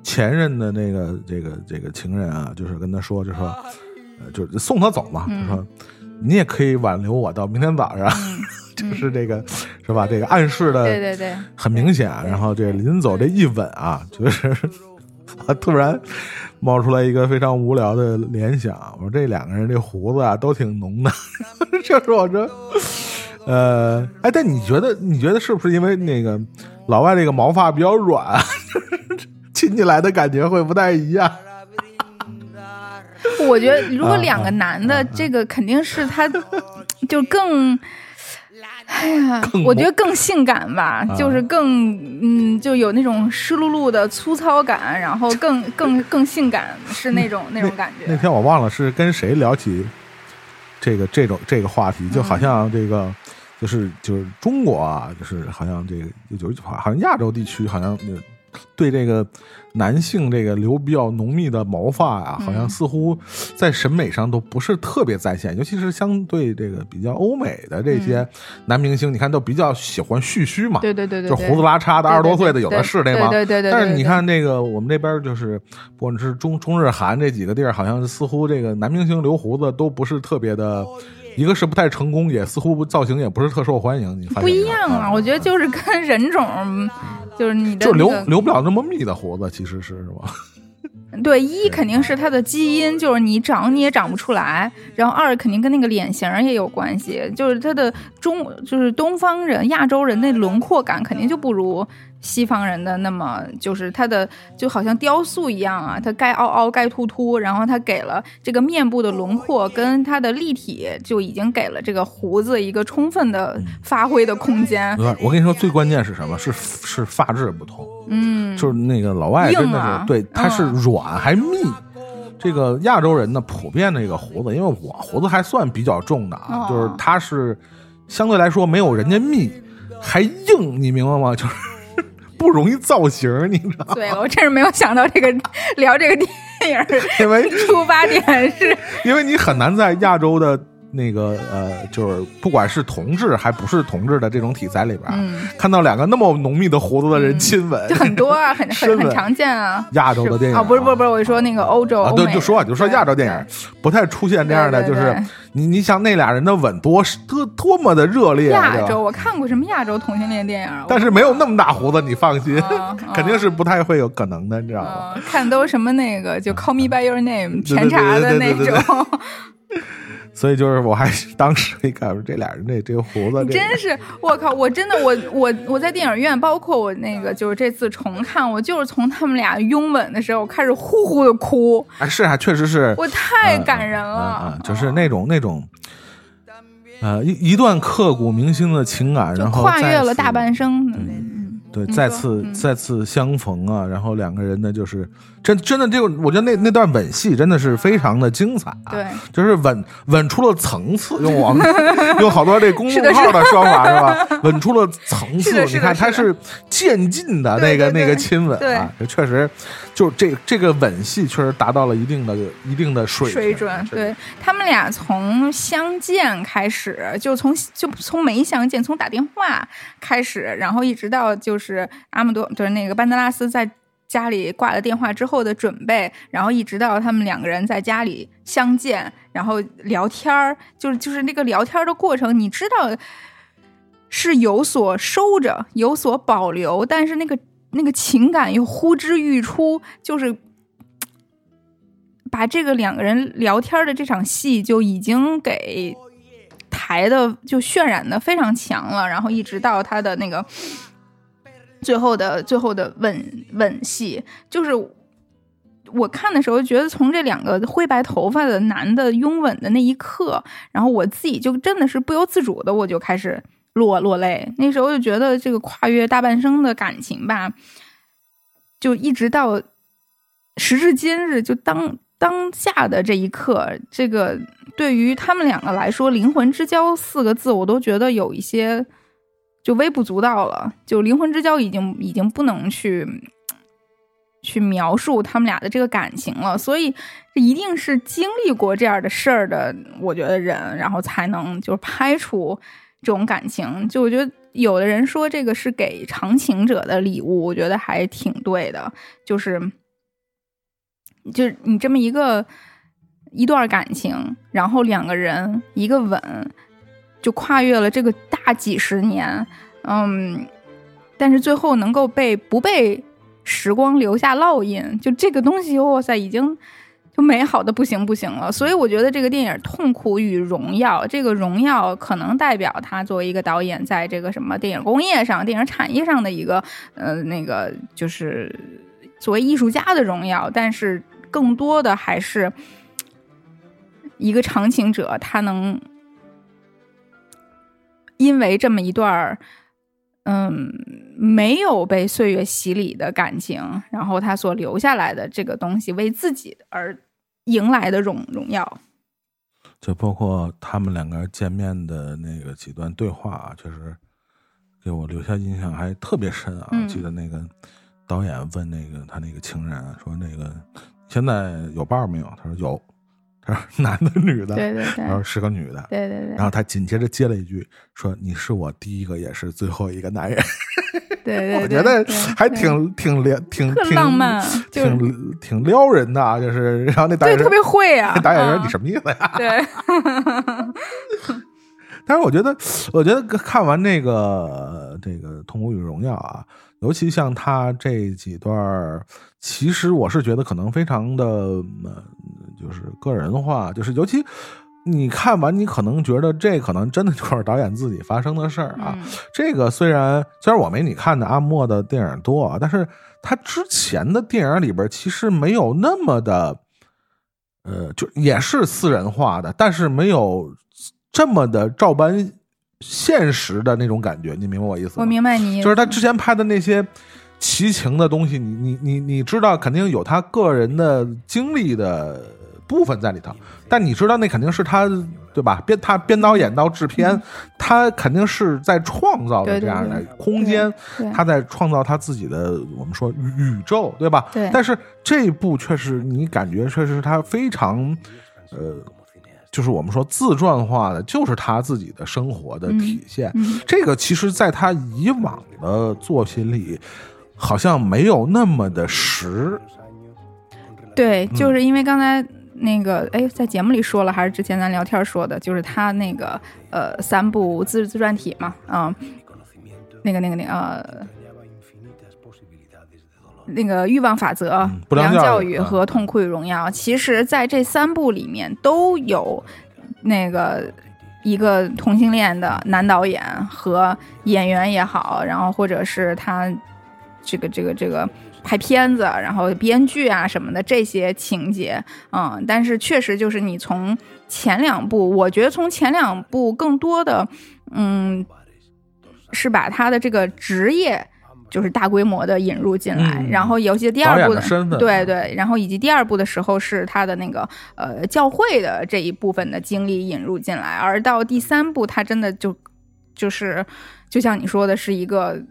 前任的那个这个这个情人啊，就是跟他说，就说，呃，就是送他走嘛，就说你也可以挽留我到明天早上，就是这个是吧？这个暗示的对对对，很明显。然后这临走这一吻啊，就是 突然冒出来一个非常无聊的联想，我说这两个人这胡子啊都挺浓的，就是我这，呃，哎，但你觉得你觉得是不是因为那个老外这个毛发比较软，亲起来的感觉会不太一样？我觉得如果两个啊男的，这个肯定是他就更。哎呀，我觉得更性感吧，啊就是更嗯，就有那种湿漉漉的粗糙感，然后更更更性感，是那种那种感觉那觉。天我忘了是跟谁聊起这个这种这个话题，就好像这个、就是就是中国啊，就是好像这个就就好像亚洲地区好像呃对这个男性这个留比较浓密的毛发啊，好像似乎在审美上都不是特别在线，尤其是相对这个比较欧美的这些男明星，你看都比较喜欢蓄须嘛，对对对对，对就胡子拉碴的二十多岁的有的是那帮，对对对对。但是你看那个我们这边就是，不管是中中日韩这几个地儿，好像似乎这个男明星留胡子都不是特别的，一个是不太成功，也似乎造型也不是特受欢迎。你不一样啊，我觉得就是跟人种，就是你的就留那个留不了那么密的胡子，其实是是吧？对，一肯定是他的基因，就是你长你也长不出来，然后二肯定跟那个脸型也有关系，就是他的中就是东方人、亚洲人那轮廓感肯定就不如西方人的那么，就是他的就好像雕塑一样啊，他该凹凹该凸凸，然后他给了这个面部的轮廓跟他的立体，就已经给了这个胡子一个充分的发挥的空间。不是我跟你说，最关键是什么？是是发质不同。嗯，就是那个老外真的是、啊对，它是嗯软还密。这个亚洲人呢，普遍那个胡子，因为我胡子还算比较重的啊，哦就是它是相对来说没有人家密，还硬，你明白吗？就是不容易造型，你知道吗？对我真是没有想到这个 聊这个电影儿因为出发点是。因为你很难在亚洲的那个呃，就是不管是同志还不是同志的这种题材里边，嗯。看到两个那么浓密的胡子的人亲吻，就很多啊，很 很很常见啊。亚洲的电影啊，不是不是不是，我说那个欧洲啊，对，就说就说亚洲电影不太出现这样的，就是你你想那俩人的吻多多多么的热烈，啊亚洲，我看过什么亚洲同性恋电影，但是没有那么大胡子，你放心啊，肯定是不太会有可能的，你知道吗？嗯，看都什么那个就 Call Me by Your Name 甜茶的那对对对对种，所以就是我还是当时一看这俩人这这个胡子，这真是我靠！我真的我我我在电影院，包括我那个就是这次重看，我就是从他们俩拥吻的时候我开始呼呼的哭，哎是啊，确实是我太嗯感人嗯了嗯，就是那种那种呃一一段刻骨铭心的情感，然后跨越了大半生。嗯嗯，对，再次、嗯再次相逢啊，然后两个人呢，就是真真的这个，我觉得那那段吻戏真的是非常的精彩、啊，对，就是吻吻出了层次，用我们 用好多这公众号的说法是吧？吻出了层次，你看它是是渐进的那个那个亲吻啊，这确实就这这个吻戏确实达到了一定的一定的水水准，对他们俩从相见开始，就从就从没相见，从打电话开始，然后一直到就是阿姆多，就是那个班德拉斯在家里挂了电话之后的准备，然后一直到他们两个人在家里相见，然后聊天儿，就是就是那个聊天的过程，你知道是有所收着，有所保留，但是那个那个情感又呼之欲出，就是把这个两个人聊天的这场戏就已经给抬的就渲染的非常强了，然后一直到他的那个最后的最后的吻吻戏，就是我看的时候觉得从这两个灰白头发的男的拥吻的那一刻，然后我自己就真的是不由自主的我就开始落落泪，那时候就觉得这个跨越大半生的感情吧，就一直到时至今日，就当当下的这一刻，这个对于他们两个来说，“灵魂之交”四个字，我都觉得有一些就微不足道了。就灵魂之交已经已经不能去去描述他们俩的这个感情了，所以这一定是经历过这样的事儿的，我觉得人，然后才能就是拍出这种感情。就我觉得有的人说这个是给长情者的礼物，我觉得还挺对的，就是。就是你这么一个一段感情，然后两个人一个吻，就跨越了这个大几十年，嗯，但是最后能够被不被时光留下烙印，就这个东西，哇塞，已经美好的不行不行了。所以我觉得这个电影《痛苦与荣耀》，这个荣耀可能代表他作为一个导演，在这个什么电影工业上、电影产业上的一个呃那个就是作为艺术家的荣耀，但是。更多的还是一个长情者，他能因为这么一段儿，嗯，没有被岁月洗礼的感情，然后他所留下来的这个东西，为自己而迎来的荣荣耀。就包括他们两个人见面的那个几段对话啊，确实给我留下印象还特别深啊。嗯记得那个导演问那个他那个情人啊说：“那个现在有伴儿没有？”他说有。男的女的？对对对然后是个女的。对对对，然后他紧接着接了一句说：“你是我第一个也是最后一个男人。对对”，我觉得对还对挺挺撩挺挺浪漫挺挺撩人的啊。就是，然后那导演对特别会啊那导演说：“啊你什么意思呀？”对，但是我觉得，我觉得看完那个这个《痛苦与荣耀》啊，尤其像他这几段儿，其实我是觉得可能非常的，呃，就是个人化，就是尤其你看完，你可能觉得这可能真的就是导演自己发生的事儿啊。嗯这个虽然虽然我没你看的阿莫的电影多啊，但是他之前的电影里边其实没有那么的，呃，就也是私人化的，但是没有这么的照搬现实的那种感觉，你明白我意思吗？我明白你，就是他之前拍的那些奇情的东西，你你你你知道，肯定有他个人的经历的部分在里头，但你知道那肯定是他对吧？编他编导演到制片，他肯定是在创造的这样的空间，对他在创造他自己的我们说宇宇宙，对吧？对但是这一部确实你感觉确实是他非常呃。就是我们说自传化的，就是他自己的生活的体现。嗯这个其实，在他以往的作品里，好像没有那么的实。对，嗯就是因为刚才那个，哎，在节目里说了，还是之前咱聊天说的，就是他那个呃三部自自传体嘛，啊、那个那个那个呃。那个欲望法则、嗯不良教育和痛苦与荣耀，其实在这三部里面都有那个一个同性恋的男导演和演员也好，然后或者是他这个这个这个拍片子，然后编剧啊什么的这些情节，嗯，但是确实就是你从前两部，我觉得从前两部更多的，嗯，是把他的这个职业。就是大规模的引入进来，嗯然后尤其第二部的身份对对，然后以及第二部的时候是他的那个呃教会的这一部分的经历引入进来，而到第三部他真的就就是就像你说的是一个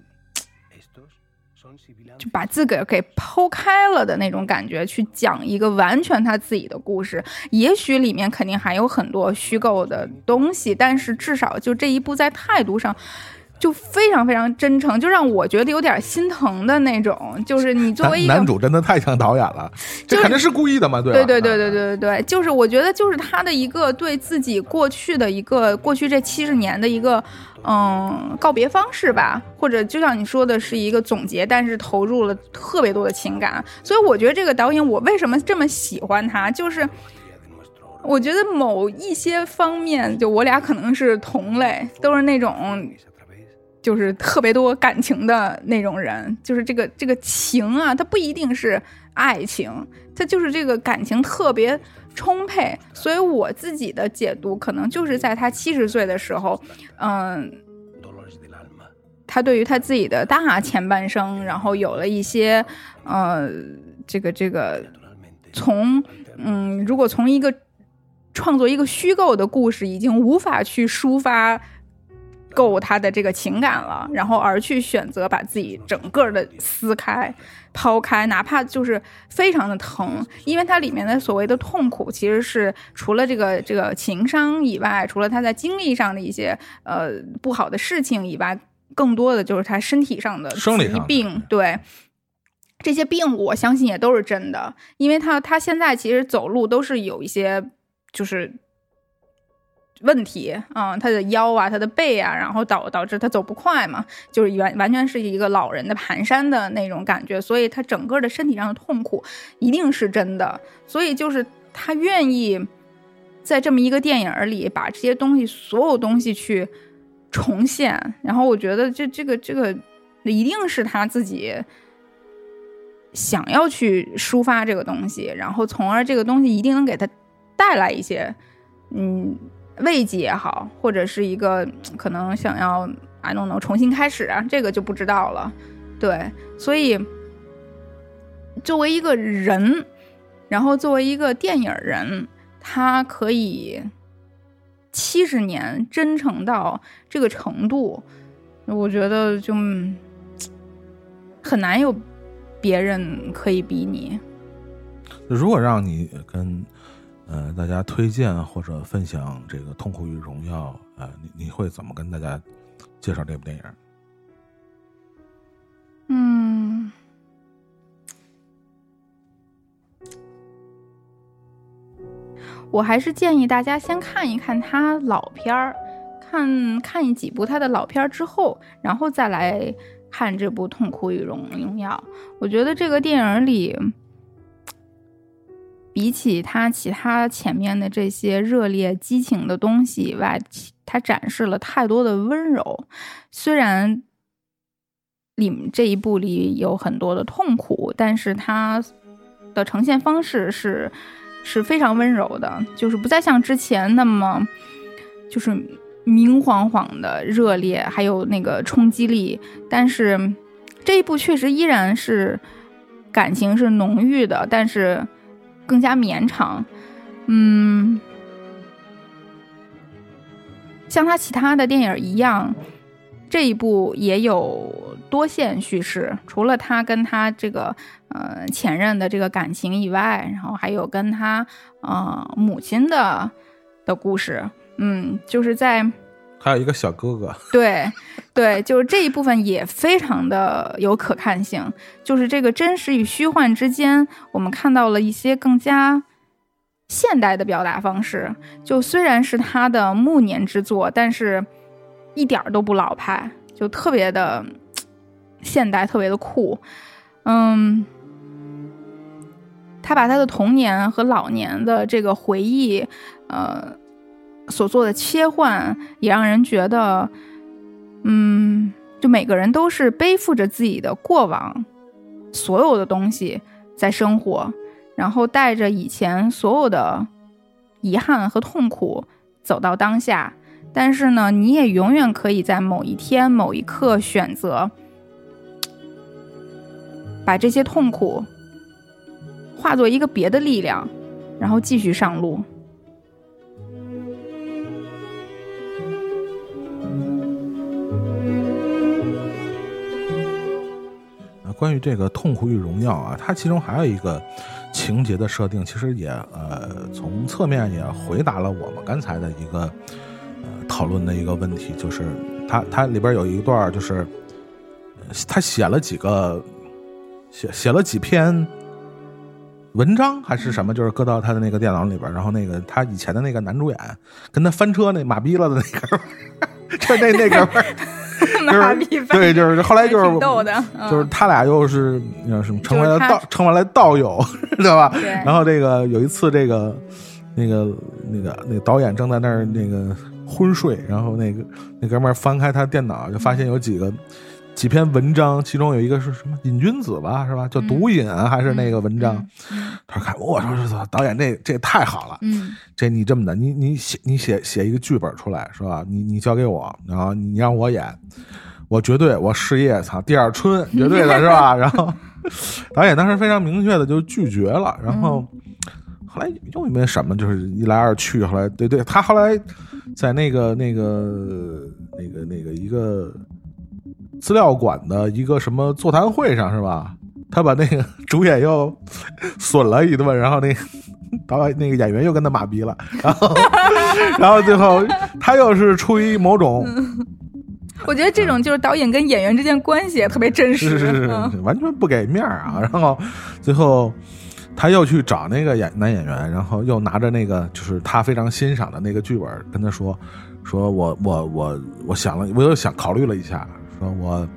就把自个儿给剖开了的那种感觉，去讲一个完全他自己的故事。也许里面肯定还有很多虚构的东西，但是至少就这一步在态度上。就非常非常真诚，就让我觉得有点心疼的那种。就是你作为一个男主真的太像导演了，这 就是肯定是故意的嘛，对吧？对对对对对对对，就是我觉得就是他的一个对自己过去的一个过去这七十年的一个嗯告别方式吧，或者就像你说的是一个总结，但是投入了特别多的情感，所以我觉得这个导演我为什么这么喜欢他，就是。我觉得某一些方面，就我俩可能是同类，都是那种就是特别多感情的那种人，就是这个这个情啊，它不一定是爱情，它就是这个感情特别充沛。所以我自己的解读，可能就是在他七十岁的时候，嗯，他对于他自己的大前半生，然后有了一些呃，这个这个从嗯，如果从一个创作一个虚构的故事，已经无法去抒发够他的这个情感了，然后而去选择把自己整个的撕开、抛开，哪怕就是非常的疼，因为它里面的所谓的痛苦，其实是除了这个这个情伤以外，除了他在经历上的一些呃不好的事情以外，更多的就是他身体上的疾生理疾病，对。这些病我相信也都是真的，因为他他现在其实走路都是有一些就是问题，嗯，他的腰啊，他的背啊，然后导导致他走不快嘛，就是完完全是一个老人的蹒跚的那种感觉，所以他整个的身体上的痛苦一定是真的，所以就是他愿意在这么一个电影里把这些东西所有东西去重现，然后我觉得这这个这个一定是他自己。想要去抒发这个东西，然后从而这个东西一定能给他带来一些，嗯，慰藉也好，或者是一个可能想要 I don't know 重新开始啊，这个就不知道了。对，所以作为一个人，然后作为一个电影人，他可以七十年真诚到这个程度，我觉得就很难有别人可以比拟。如果让你跟呃大家推荐或者分享这个《痛苦与荣耀》，呃，你你会怎么跟大家介绍这部电影？嗯，我还是建议大家先看一看他老片儿，看看几部他的老片儿之后，然后再来看这部《痛苦与荣荣耀》。我觉得这个电影里，比起他其他前面的这些热烈激情的东西以外，其它展示了太多的温柔。虽然里这一部里有很多的痛苦，但是他的呈现方式是是非常温柔的，就是不再像之前那么就是明晃晃的热烈，还有那个冲击力。但是这一部确实依然是感情是浓郁的，但是更加绵长。嗯，像他其他的电影一样，这一部也有多线叙事，除了他跟他这个呃前任的这个感情以外，然后还有跟他呃母亲的的故事。嗯，就是在还有一个小哥哥，对对，就是这一部分也非常的有可看性，就是这个真实与虚幻之间，我们看到了一些更加现代的表达方式。就虽然是他的暮年之作，但是一点儿都不老派，就特别的现代，特别的酷。嗯，他把他的童年和老年的这个回忆，呃。所做的切换也让人觉得，嗯，就每个人都是背负着自己的过往，所有的东西在生活，然后带着以前所有的遗憾和痛苦走到当下。但是呢，你也永远可以在某一天、某一刻选择，把这些痛苦化作一个别的力量，然后继续上路。关于这个痛苦与荣耀啊，它其中还有一个情节的设定，其实也呃从侧面也回答了我们刚才的一个呃讨论的一个问题，就是它它里边有一段就是他写了几个写写了几篇文章还是什么，就是搁到他的那个电脑里边，然后那个他以前的那个男主演跟他翻车那马逼了的那个，就那那哥们们儿。马屁翻对，就是后来就是就是他俩又是那什么成为了道成为了道友，知道吧？然后这个有一次，这个那个那个那个导演正在那儿那个昏睡，然后那个那哥们儿翻开他电脑，就发现有几个几篇文章，其中有一个是什么瘾君子吧，是吧？叫毒瘾啊，还是那个文章？他说看，我说说导演这这太好了，嗯这你这么的，你你写你写写一个剧本出来是吧？你你交给我，然后你让我演，我绝对我事业操第二春，绝对的是吧？然后导演当时非常明确的就拒绝了，然后后来又因为什么，就是一来二去，后来对对，他后来在那个那个那个那个一个资料馆的一个什么座谈会上是吧？他把那个主演又损了一顿，然后那个导演那个演员又跟他妈逼了，然后 然后最后他又是出于某种我觉得这种就是导演跟演员之间关系也特别真实，是是是嗯，完全不给面儿啊！然后最后他又去找那个演男演员，然后又拿着那个就是他非常欣赏的那个剧本跟他说：“说我我我我想了，我又想考虑了一下，说我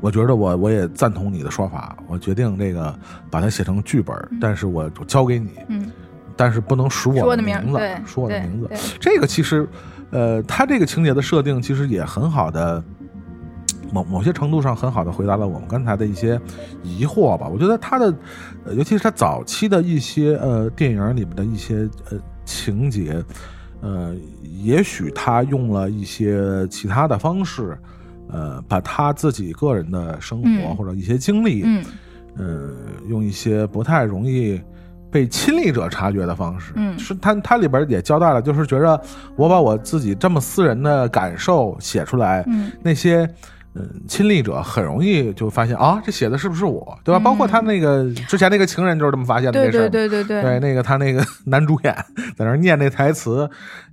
我觉得我我也赞同你的说法，我决定这个把它写成剧本，但是我我交给你，嗯，但是不能数我的名字说我的名字。这个其实，呃，他这个情节的设定其实也很好的，某某些程度上很好的回答了我们刚才的一些疑惑吧。我觉得他的，呃尤其是他早期的一些呃电影里面的一些呃情节，呃，也许他用了一些其他的方式，呃，把他自己个人的生活嗯或者一些经历，嗯呃，用一些不太容易被亲历者察觉的方式，嗯是他他里边也交代了，就是觉着我把我自己这么私人的感受写出来，嗯那些。嗯，亲历者很容易就发现啊，这写的是不是我，对吧？嗯包括他那个之前那个情人就是这么发现的对这事。对对对对，那个他那个男主演在那念那台词，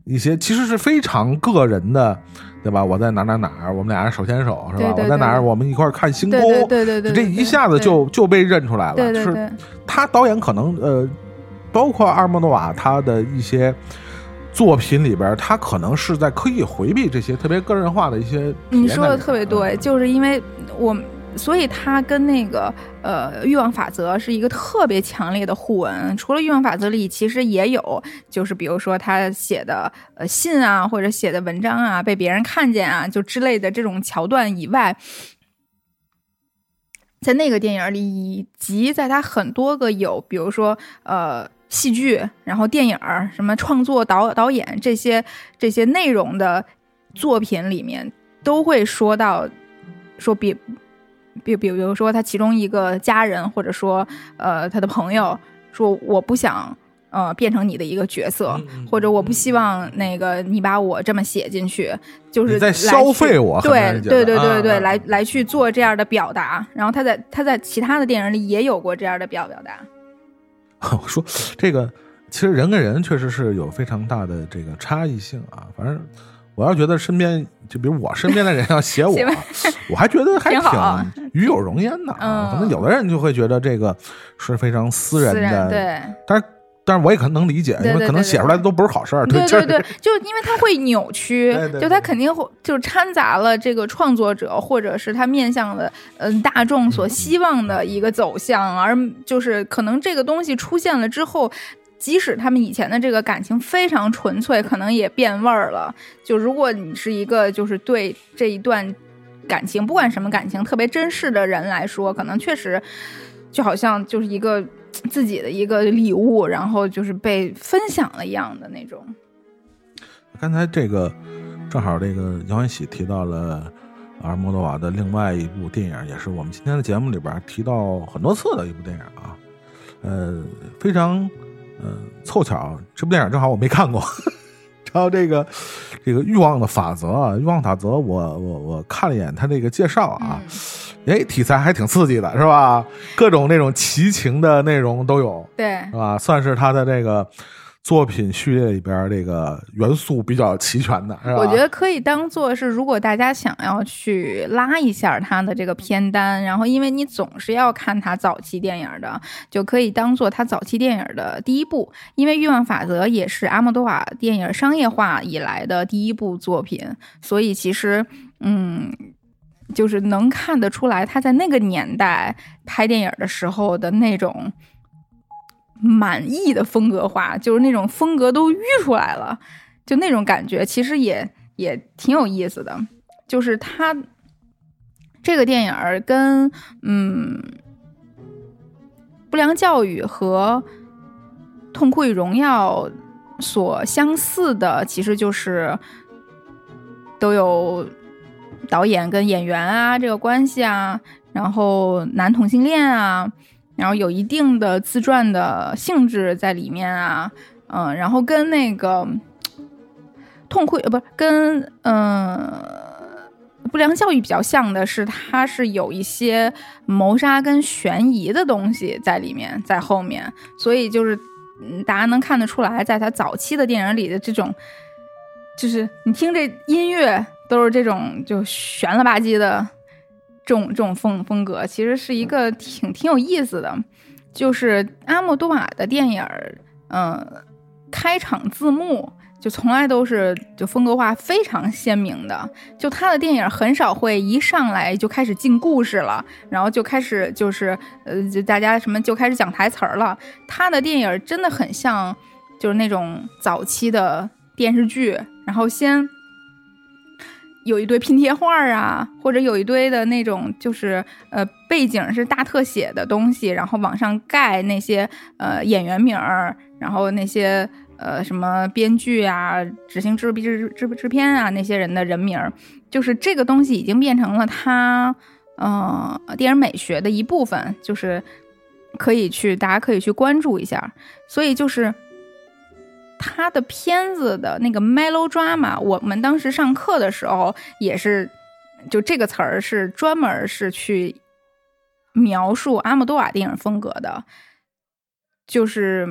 一些其实是非常个人的，对吧？我在哪哪哪儿，我们俩人手牵手，是吧？对对我在哪儿，我们一块儿看星空，对对对这一下子就就被认出来了。就是他导演可能呃，包括阿尔莫诺瓦他的一些作品里边，他可能是在刻意回避这些特别个人化的一些你说的特别对，就是因为我，所以他跟那个呃欲望法则是一个特别强烈的互文。除了欲望法则里，其实也有，就是比如说他写的呃信啊，或者写的文章啊，被别人看见啊，就之类的这种桥段以外。在那个电影里，以及在他很多个有，比如说呃戏剧，然后电影儿什么创作导导演这些这些内容的作品里面，都会说到说比比比比如说他其中一个家人，或者说呃他的朋友说我不想呃变成你的一个角色，或者我不希望那个你把我这么写进去，就是在消费我对对对对对，啊来来去做这样的表达。然后他在他在其他的电影里也有过这样的表表达。我说这个，其实人跟人确实是有非常大的这个差异性啊。反正我要觉得身边，就比如我身边的人要写我，我还觉得还挺与有荣焉的啊。嗯可能有的人就会觉得这个是非常私人的，人对。但是但是我也可能能理解，因为可能写出来的都不是好事儿，对对对，就因为它会扭曲，对对对就它肯定会就掺杂了这个创作者或者是他面向的嗯、大众所希望的一个走向，而就是可能这个东西出现了之后。即使他们以前的这个感情非常纯粹，可能也变味儿了。就如果你是一个就是对这一段感情，不管什么感情，特别珍视的人来说，可能确实就好像就是一个自己的一个礼物，然后就是被分享了一样的那种。刚才这个正好这个杨欢喜提到了阿尔莫多瓦的另外一部电影，也是我们今天的节目里边提到很多次的一部电影啊，呃，非常呃凑巧，这部电影正好我没看过。然后这个这个欲望的法则啊，欲望法则，我我我看了一眼他这个介绍啊，哎，题材还挺刺激的，是吧？各种那种奇情的内容都有，对，是吧？算是他的这个作品序列里边这个元素比较齐全的，我觉得可以当做是，如果大家想要去拉一下他的这个片单，然后因为你总是要看他早期电影的，就可以当做他早期电影的第一部。因为《欲望法则》也是阿莫多瓦电影商业化以来的第一部作品，所以其实，嗯，就是能看得出来他在那个年代拍电影的时候的那种。满意的风格化，就是那种风格都淤出来了，就那种感觉，其实也也挺有意思的。就是他这个电影跟嗯不良教育和痛苦与荣耀所相似的，其实就是都有导演跟演员啊这个关系啊，然后男同性恋啊。然后有一定的自传的性质在里面啊，嗯，然后跟那个痛苦呃不是跟嗯不良教育比较像的是，它是有一些谋杀跟悬疑的东西在里面，在后面，所以就是嗯大家能看得出来，在他早期的电影里的这种，就是你听这音乐都是这种就悬了吧唧的。这种这种风风格其实是一个挺挺有意思的，就是阿莫多瓦的电影儿，嗯，开场字幕就从来都是就风格化非常鲜明的，就他的电影很少会一上来就开始进故事了，然后就开始就是呃，就大家什么就开始讲台词儿了。他的电影真的很像就是那种早期的电视剧，然后先。有一堆拼贴画啊，或者有一堆的那种，就是呃背景是大特写的东西，然后往上盖那些呃演员名儿，然后那些呃什么编剧啊、执行制制制制片啊那些人的人名儿，就是这个东西已经变成了他呃电影美学的一部分，就是可以去大家可以去关注一下，所以就是。他的片子的那个 melodrama，我们当时上课的时候也是，就这个词儿是专门是去描述阿莫多瓦电影风格的，就是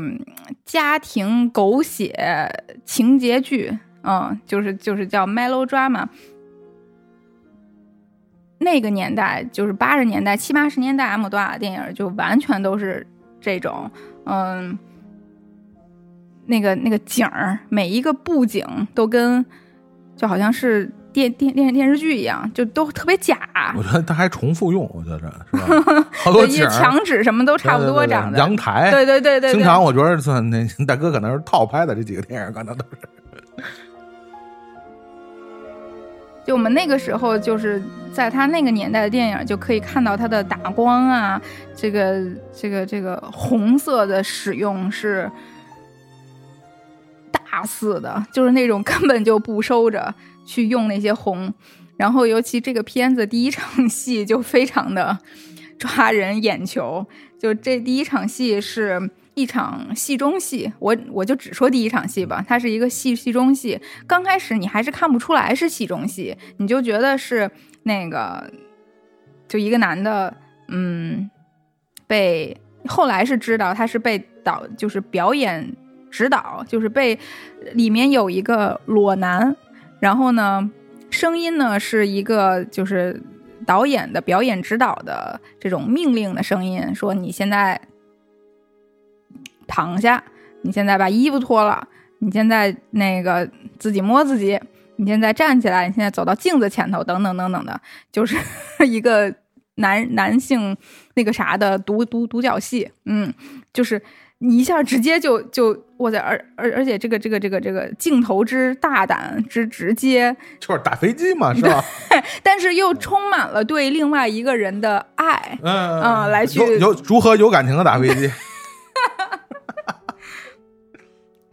家庭狗血情节剧，嗯，就是就是叫 melodrama。那个年代就是八十年代、七八十年代，阿莫多瓦电影就完全都是这种，嗯。那个那个景儿，每一个布景都跟就好像是电电电电视剧一样，就都特别假。我觉得他还重复用，我觉得是吧？好多景墙纸什么都差不多长的。阳台，对对对对。经常我觉得算那大哥可能是套拍的，这几个电影可能都是。就我们那个时候，就是在他那个年代的电影，就可以看到他的打光啊，这个这个这个红色的使用是。大肆的，就是那种根本就不收着去用那些红，然后尤其这个片子第一场戏就非常的抓人眼球，就这第一场戏是一场戏中戏，我我就只说第一场戏吧，它是一个戏戏中戏，刚开始你还是看不出来是戏中戏，你就觉得是那个就一个男的，嗯，被后来是知道他是被导就是表演。指导就是被里面有一个裸男，然后呢，声音呢是一个就是导演的表演指导的这种命令的声音，说你现在躺下，你现在把衣服脱了，你现在那个自己摸自己，你现在站起来，你现在走到镜子前头，等等等等的，就是 一个男男性那个啥的独独独角戏，嗯，就是。你一下直接就就哇塞，而而而且这个这个这个这个镜头之大胆之直接，就是打飞机嘛，是吧？但是又充满了对另外一个人的爱，嗯啊来去有有如何有感情的打飞机？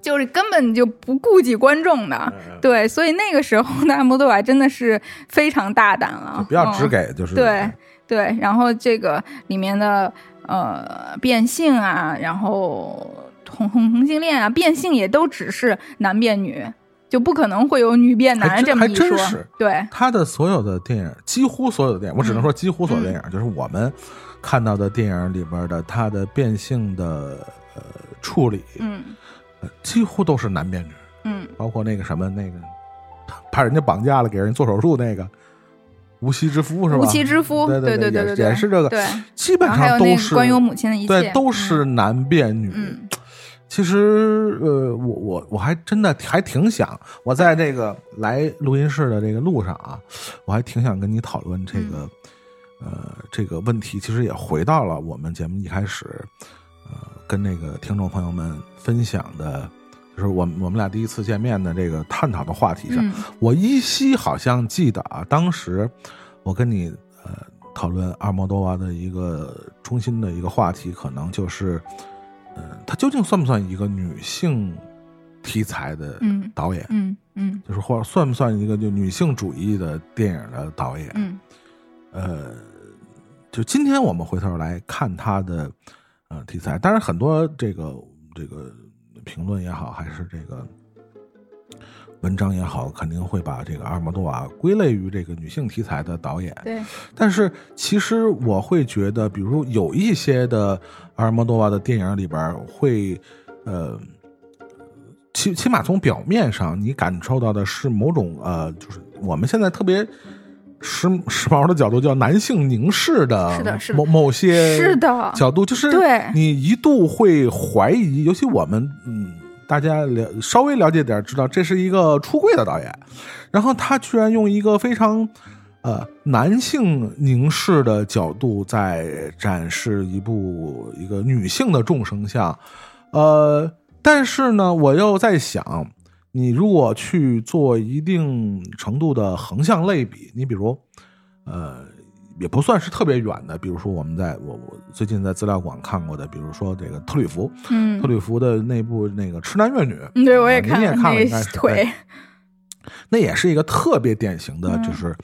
就是根本就不顾及观众的。嗯对，所以那个时候的，阿莫多瓦真的是非常大胆了，不要只嗯给，就是对对，然后这个里面的呃变性啊，然后同同同性恋啊，变性也都只是男变女，就不可能会有女变男这么一说。真是。对，他的所有的电影，几乎所有的电影，我只能说几乎所有的电嗯影，就是我们看到的电影里边的他的变性的呃处理，嗯。呃几乎都是男变女，嗯，包括那个什么那个把人家绑架了给人做手术那个无锡之夫是吧？无妻之夫，对对对也对对，也是这个，对，基本上都是关于我母亲的一切，对，都是男变女。嗯其实，呃，我我我还真的还挺想，我在这个来录音室的这个路上啊，我还挺想跟你讨论这个，嗯呃，这个问题。其实也回到了我们节目一开始，呃，跟那个听众朋友们分享的，就是我们我们俩第一次见面的这个探讨的话题上。嗯我依稀好像记得啊，当时我跟你呃讨论阿莫多瓦的一个中心的一个话题，可能就是，呃，他究竟算不算一个女性题材的嗯导演？嗯嗯就是或者算不算一个就女性主义的电影的导演？嗯呃，就今天我们回头来看他的呃题材，当然很多这个这个评论也好，还是这个文章也好，肯定会把这个阿尔莫多瓦归类于这个女性题材的导演。对，但是其实我会觉得，比如有一些的阿尔莫多瓦的电影里边会，呃，起起码从表面上你感受到的是某种呃，就是我们现在特别时时髦的角度叫男性凝视的，是的是的某某些是的角度，就是对你一度会怀疑，尤其我们嗯。大家了稍微了解点，知道这是一个出柜的导演，然后他居然用一个非常呃男性凝视的角度在展示一部一个女性的众生相，呃，但是呢，我又在想，你如果去做一定程度的横向类比，你比如呃。也不算是特别远的，比如说我们在我我最近在资料馆看过的，比如说这个特吕弗，嗯特吕弗的那部那个《痴男怨女》，嗯，对，我也啊看您也看了，应该是腿对，那也是一个特别典型的，嗯就是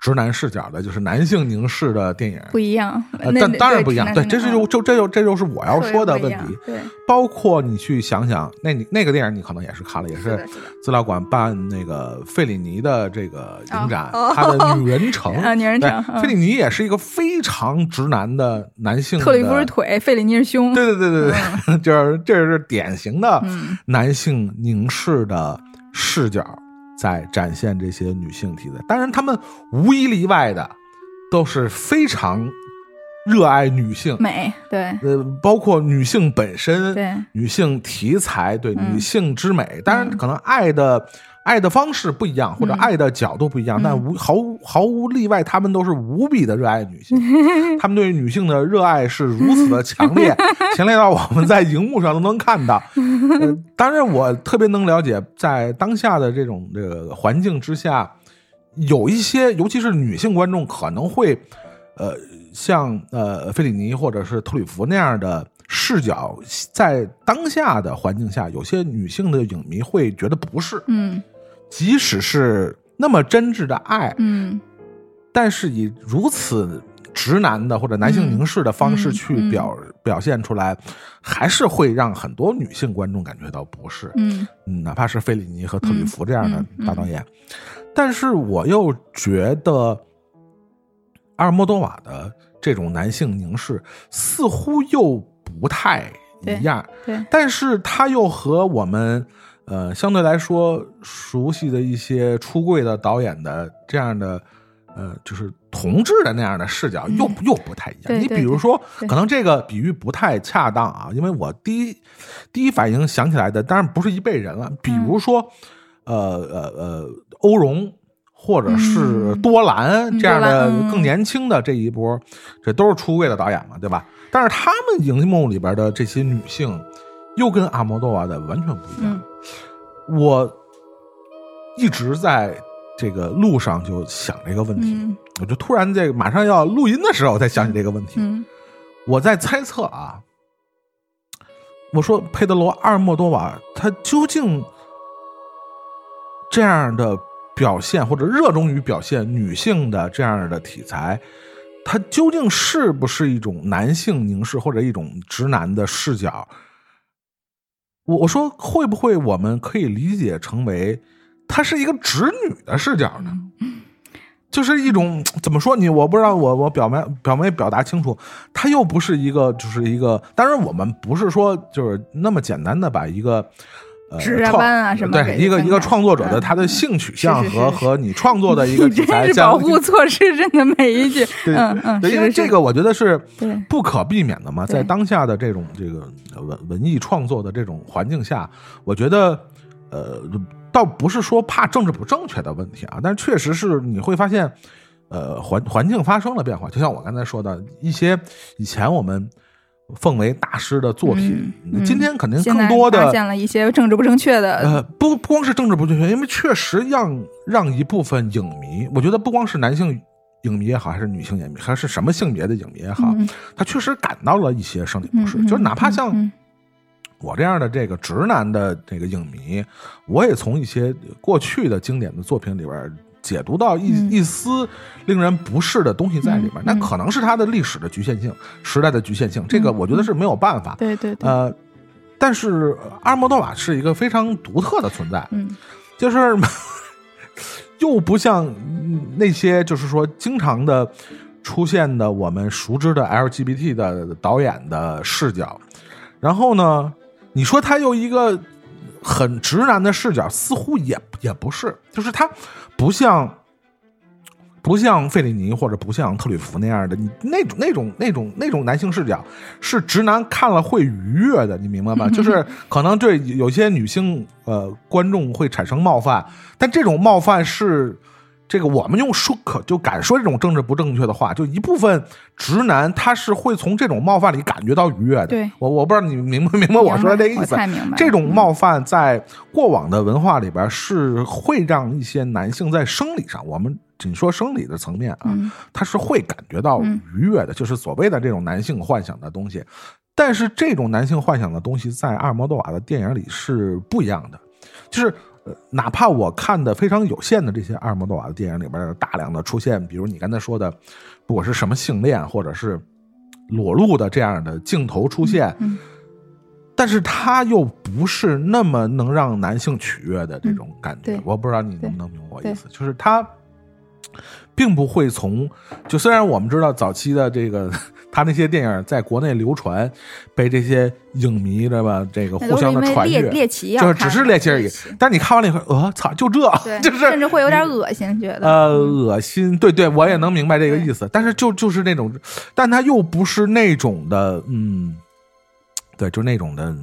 直男视角的，就是男性凝视的电影。不一样，呃，但当然不一样，对，这是就就这就这就是我要说的问题。对，包括你去想想，那你那个电影你可能也是看了，也是。资料馆办那个费里尼的这个影展，哦他的 《女人城》啊女人城费里尼也是一个非常直男的男性的。特里弗是腿，费里尼是胸，对对对对对，就是这是典型的嗯男性凝视的视角，在展现这些女性题材。当然，他们无一例外的都是非常热爱女性，美，对呃，包括女性本身，对女性题材，对嗯女性之美。当然，可能爱的。爱的方式不一样，或者嗯爱的角度不一样，嗯但无毫无毫无例外，他们都是无比的热爱女性。他们对女性的热爱是如此的强烈，强烈到我们在荧幕上都能看到。呃、当然，我特别能了解，在当下的这种这个环境之下，有一些，尤其是女性观众可能会，呃，像呃费里尼或者是特里弗那样的视角，在当下的环境下，有些女性的影迷会觉得不是，嗯即使是那么真挚的爱，嗯。但是以如此直男的或者男性凝视的方式嗯去嗯。表、表现出来，还是会让很多女性观众感觉到不适。嗯。嗯，哪怕是费里尼和特里弗这样的大导演，但是我又觉得阿尔莫多瓦的这种男性凝视似乎又不太一样，对。但是他又和我们呃相对来说熟悉的一些出柜的导演的这样的呃就是同志的那样的视角又、又不太一样。你比如说，可能这个比喻不太恰当啊，因为我第一第一反应想起来的当然不是一辈人了，比如说、呃呃呃欧荣。或者是嗯多兰这样的更年轻的这一波，这都是出柜的导演嘛，对吧？但是他们荧幕里边的这些女性，又跟阿莫多瓦的完全不一样。嗯我一直在这个路上就想这个问题，嗯我就突然这个马上要录音的时候才想起这个问题。嗯我在猜测啊，我说佩德罗阿尔莫多瓦他究竟这样的表现或者热衷于表现女性的这样的题材，他究竟是不是一种男性凝视或者一种直男的视角？我我说会不会我们可以理解成为她是一个直女的视角呢？就是一种怎么说你我不知道我我表没表没表达清楚，他又不是一个就是一个，当然我们不是说就是那么简单的把一个。创弯啊什么对一个一个创作者的嗯他的性取向和和你创作的一个题材真是相保护措施，真的每一句，对嗯嗯，对，因为这个我觉得是不可避免的嘛，在当下的这种这个文文艺创作的这种环境下，我觉得呃，倒不是说怕政治不正确的问题啊，但是确实是你会发现，呃，环环境发生了变化，就像我刚才说的一些以前我们奉为大师的作品，嗯嗯今天肯定更多的发现了一些政治不正确的，呃，不不光是政治不正确，因为确实让让一部分影迷，我觉得不光是男性影迷也好，还是女性影迷，还是什么性别的影迷也好，嗯他确实感到了一些生理不适，就是哪怕像嗯我这样的这个直男的这个影迷，我也从一些过去的经典的作品里边。解读到一、嗯。一丝令人不适的东西在里边，嗯那可能是它的历史的局限性、时代的局限性，这个嗯。我觉得是没有办法。对对对，呃，但是阿尔莫多瓦是一个非常独特的存在，嗯。就是 又不像嗯那些就是说经常的出现的我们熟知的 LGBT 的导演的视角，然后呢，你说他又一个很直男的视角，似乎也也不是，就是他不像。不像费里尼或者不像特吕弗那样的，你那种那种那种那种男性视角是直男看了会愉悦的，你明白吗？就是可能对有些女性呃观众会产生冒犯，但这种冒犯是这个我们用说可就敢说这种政治不正确的话，就一部分直男他是会从这种冒犯里感觉到愉悦的。对我我不知道你明不明白我说的这个意思我太明白。这种冒犯在过往的文化里边是会让一些男性在生理上，我们仅说生理的层面啊，嗯他是会感觉到嗯愉悦的，就是所谓的这种男性幻想的东西。但是这种男性幻想的东西，在阿尔莫多瓦的电影里是不一样的，就是。呃，哪怕我看的非常有限的这些阿尔莫多瓦的电影里边，大量的出现，比如你刚才说的，不管是什么性恋，或者是裸露的这样的镜头出现，嗯但是他又不是那么能让男性取悦的这种感觉。嗯我不知道你能不能明白我意思，就是他并不会从就虽然我们知道早期的这个 他那些电影在国内流传，被这些影迷对吧，这个互相的传阅，猎猎奇就是只是猎奇而已。但你看完了以后，呃，操，就这，就是甚至会有点恶心，觉得呃，恶心，对对，我也能明白这个意思，但是就就是那种，但他又不是那种的，嗯，对，就那种的，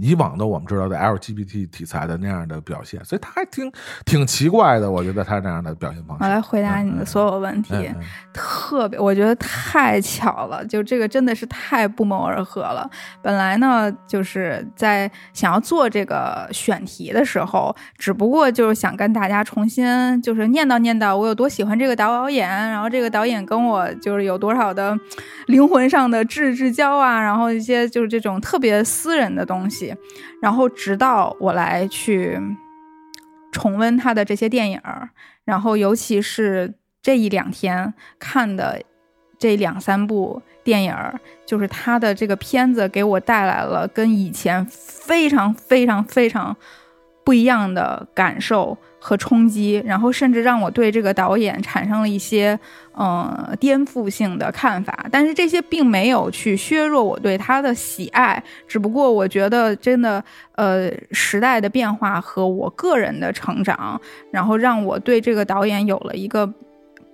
以往的我们知道的 LGBT 题材的那样的表现，所以他还挺挺奇怪的，我觉得他这样的表现方式。我来回答你的所有问题。嗯嗯特别，我觉得太巧了，就这个真的是太不谋而合了。本来呢，就是在想要做这个选题的时候，只不过就是想跟大家重新就是念叨念叨我有多喜欢这个导演，然后这个导演跟我就是有多少的灵魂上的至至交啊，然后一些就是这种特别私人的东西，然后直到我来去重温他的这些电影儿，然后尤其是这一两天看的这两三部电影儿，就是他的这个片子给我带来了跟以前非常非常非常不一样的感受和冲击，然后甚至让我对这个导演产生了一些呃颠覆性的看法。但是这些并没有去削弱我对他的喜爱，只不过我觉得真的呃时代的变化和我个人的成长，然后让我对这个导演有了一个。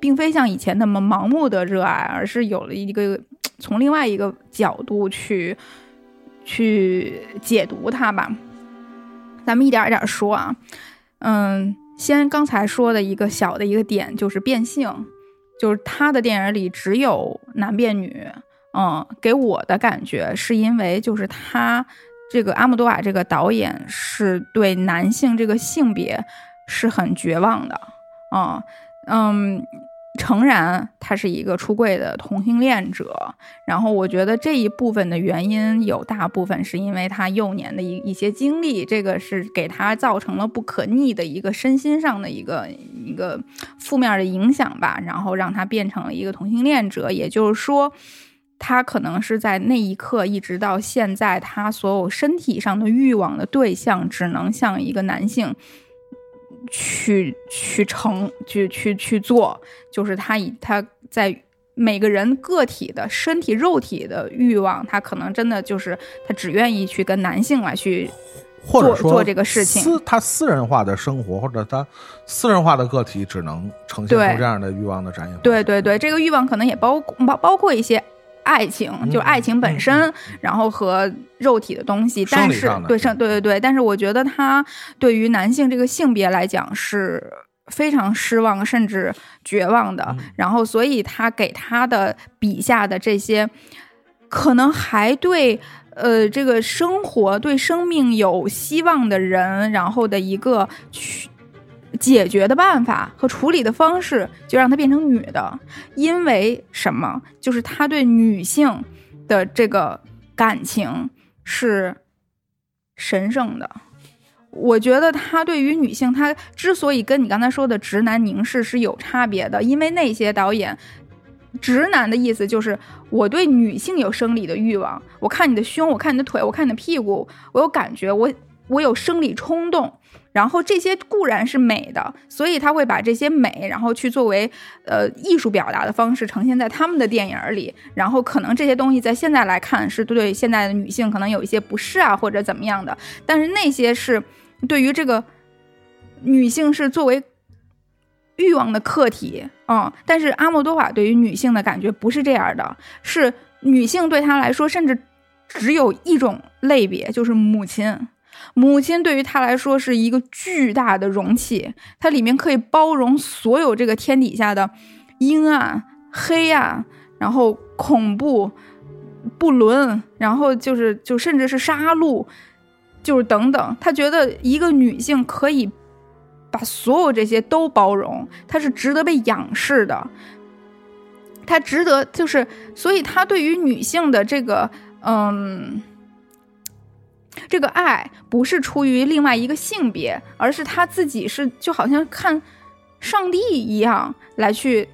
并非像以前那么盲目的热爱，而是有了一个从另外一个角度去去解读它吧。咱们一点一点说啊，嗯，先刚才说的一个小的一个点就是变性，就是他的电影里只有男变女，嗯，给我的感觉是因为就是他这个阿姆多瓦这个导演是对男性这个性别是很绝望的嗯，嗯，诚然他是一个出柜的同性恋者，然后我觉得这一部分的原因有大部分是因为他幼年的一一些经历，这个是给他造成了不可逆的一个身心上的一个一个负面的影响吧，然后让他变成了一个同性恋者，也就是说。他可能是在那一刻一直到现在，他所有身体上的欲望的对象只能向一个男性去去成去去去做，就是他以他在每个人个体的身体肉体的欲望，他可能真的就是他只愿意去跟男性来去做或者说做这个事情。私他私人化的生活或者他私人化的个体只能呈现出这样的欲望的展现。对对对，这个欲望可能也包包包括一些爱情，嗯就是爱情本身，然后和肉体的东西。但是生理上对生对对对，但是我觉得他对于男性这个性别来讲是非常失望甚至绝望的。嗯然后，所以他给他的笔下的这些，可能还对。呃，这个生活对生命有希望的人，然后的一个去解决的办法和处理的方式，就让她变成女的。因为什么？就是他对女性的这个感情是神圣的。我觉得他对于女性，他之所以跟你刚才说的直男凝视是有差别的，因为那些导演。直男的意思就是我对女性有生理的欲望，我看你的胸，我看你的腿，我看你的屁股，我有感觉，我我有生理冲动，然后这些固然是美的，所以他会把这些美，然后去作为呃艺术表达的方式呈现在他们的电影里。然后可能这些东西在现在来看是对现在的女性可能有一些不适啊，或者怎么样的。但是那些是对于这个女性是作为欲望的客体，嗯。但是阿莫多瓦对于女性的感觉不是这样的，是女性对他来说甚至只有一种类别，就是母亲。母亲对于他来说是一个巨大的容器，它里面可以包容所有这个天底下的阴暗、黑暗，然后恐怖、不伦，然后就是就甚至是杀戮，就是等等。他觉得一个女性可以把所有这些都包容，她是值得被仰视的，她值得就是，所以他对于女性的这个嗯。这个爱不是出于另外一个性别，而是他自己是就好像看上帝一样来去，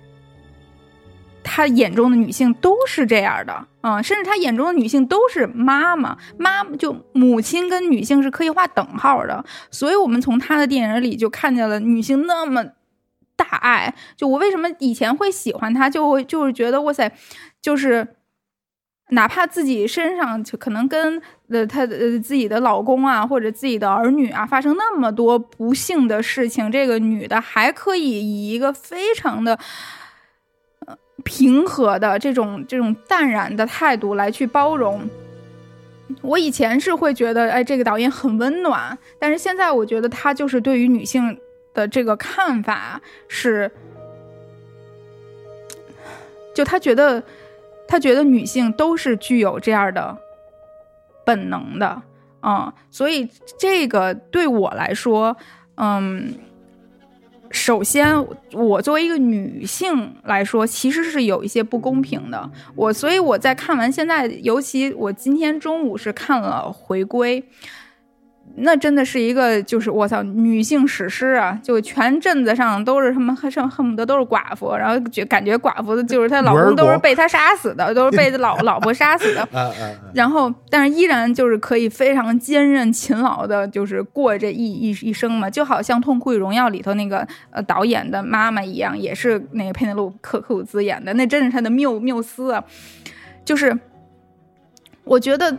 他眼中的女性都是这样的，嗯，甚至他眼中的女性都是妈妈，妈就母亲跟女性是可以画等号的，所以我们从他的电影里就看见了女性那么大爱。就我为什么以前会喜欢他，就会就是觉得哇塞，就是。哪怕自己身上就可能跟呃她的、呃、自己的老公啊或者自己的儿女啊发生那么多不幸的事情，这个女的还可以以一个非常的呃平和的这种这种淡然的态度来去包容。我以前是会觉得，哎，这个导演很温暖，但是现在我觉得他就是对于女性的这个看法是，就他觉得。他觉得女性都是具有这样的本能的，嗯，所以这个对我来说，嗯，首先我作为一个女性来说，其实是有一些不公平的。我所以我在看完现在，尤其我今天中午是看了回归。那真的是一个，就是我操，女性史诗啊！就全镇子上都是他们，恨恨不得都是寡妇，然后就感觉寡妇的就是她老公都是被她杀死的，都是被老老婆杀死的。然后，但是依然就是可以非常坚韧勤劳的，就是过这一一一生嘛，就好像《痛苦与荣耀》里头那个呃导演的妈妈一样，也是那个佩内路克克鲁兹演的，那真是她的缪缪斯啊！就是我觉得。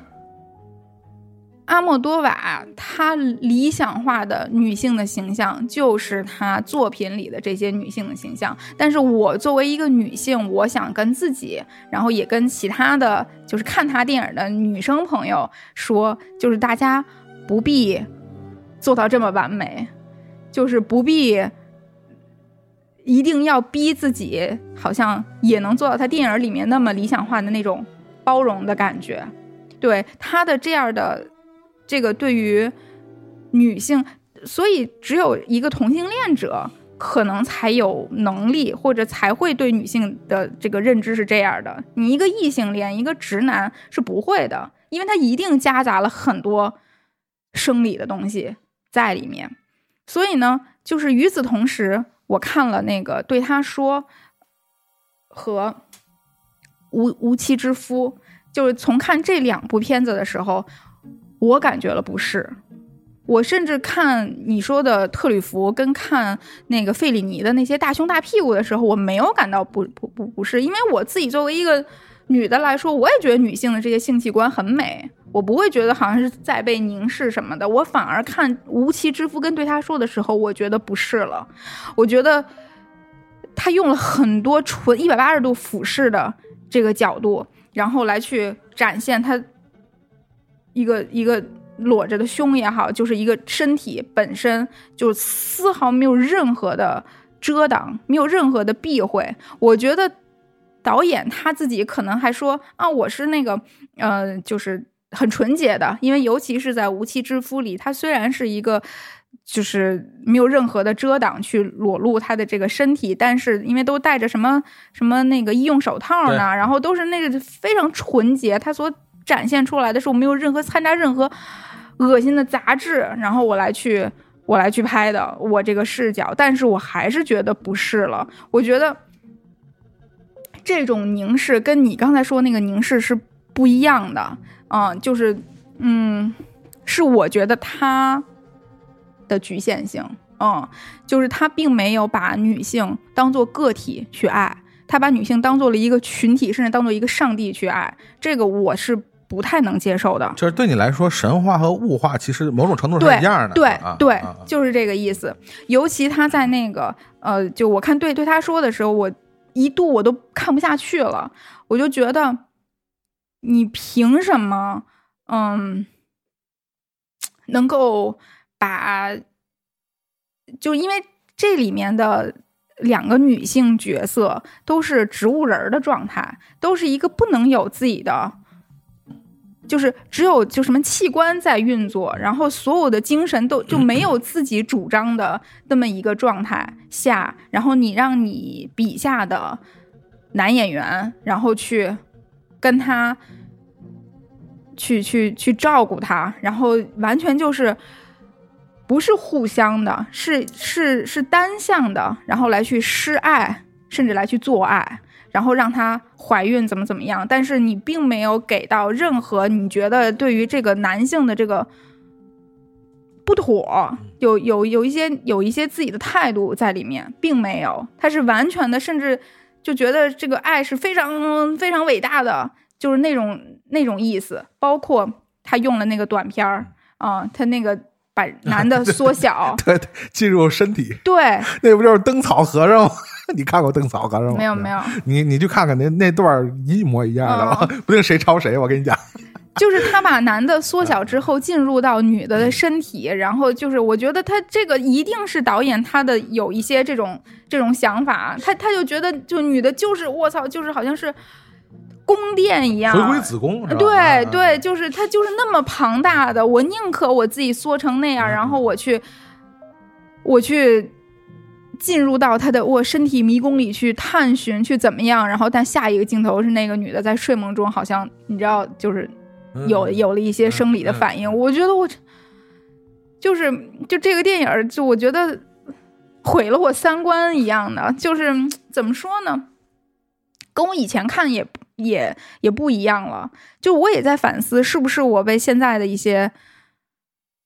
阿莫多瓦他理想化的女性的形象就是他作品里的这些女性的形象，但是我作为一个女性，我想跟自己，然后也跟其他的就是看他电影的女生朋友说，就是大家不必做到这么完美，就是不必一定要逼自己，好像也能做到他电影里面那么理想化的那种包容的感觉，对他的这样的。这个对于女性，所以只有一个同性恋者可能才有能力，或者才会对女性的这个认知是这样的。你一个异性恋，一个直男是不会的，因为他一定夹杂了很多生理的东西在里面。所以呢，就是与此同时，我看了那个对他说和无无妻之夫，就是从看这两部片子的时候，我感觉了不是。我甚至看你说的特吕弗跟看那个费里尼的那些大胸大屁股的时候，我没有感到不不不不是，因为我自己作为一个女的来说，我也觉得女性的这些性器官很美，我不会觉得好像是在被凝视什么的，我反而看无妻之夫跟对他说的时候，我觉得不是了，我觉得他用了很多纯一百八十度俯视的这个角度，然后来去展现他一个一个。裸着的胸也好，就是一个身体本身就丝毫没有任何的遮挡，没有任何的避讳。我觉得导演他自己可能还说啊，我是那个呃，就是很纯洁的，因为尤其是在《无妻之夫》里，他虽然是一个就是没有任何的遮挡去裸露他的这个身体，但是因为都戴着什么什么那个医用手套呢，然后都是那个非常纯洁，他所展现出来的时候没有任何参加任何。恶心的杂质，然后我来去我来去拍的我这个视角，但是我还是觉得不是了。我觉得这种凝视跟你刚才说那个凝视是不一样的，嗯，就是嗯，是我觉得他的局限性，嗯，就是他并没有把女性当做个体去爱，他把女性当做了一个群体，甚至当做一个上帝去爱，这个我是。不太能接受的，就是对你来说，神话和物化其实某种程度是一样的。对对，就是这个意思。尤其他在那个呃，就我看对对他说的时候，我一度我都看不下去了。我就觉得，你凭什么，嗯，能够把，就因为这里面的两个女性角色都是植物人的状态，都是一个不能有自己的。就是只有就什么器官在运作，然后所有的精神都就没有 自己主张的那么一个状态下，然后你让你笔下的男演员，然后去跟他去去去照顾他，然后完全就是不是互相的，是是是单向的，然后来去施爱，甚至来去做爱。然后让她怀孕怎么怎么样，但是你并没有给到任何你觉得对于这个男性的这个不妥，有有有一些有一些自己的态度在里面，并没有，他是完全的，甚至就觉得这个爱是非常非常伟大的，就是那种那种意思。包括他用了那个短片儿啊，他那个把男的缩小，对对，进入身体，对，那不就是灯草和尚吗？你看过灯草和尚吗？没有没有，你你去看看那那段一模一样的了，不定谁抄谁。我跟你讲，就是他把男的缩小之后进入到女的的身体，然后就是我觉得他这个一定是导演他的有一些这种这种想法，他他就觉得就女的就是我操，就是好像是宫殿一样，回归子宫，对对，就是它就是那么庞大的，我宁可我自己缩成那样，然后我去我去。进入到他的我身体迷宫里去探寻，去怎么样？然后，但下一个镜头是那个女的在睡梦中，好像你知道，就是有有了一些生理的反应。我觉得我就是就这个电影，就我觉得毁了我三观一样的。就是怎么说呢？跟我以前看也也也不一样了。就我也在反思，是不是我被现在的一些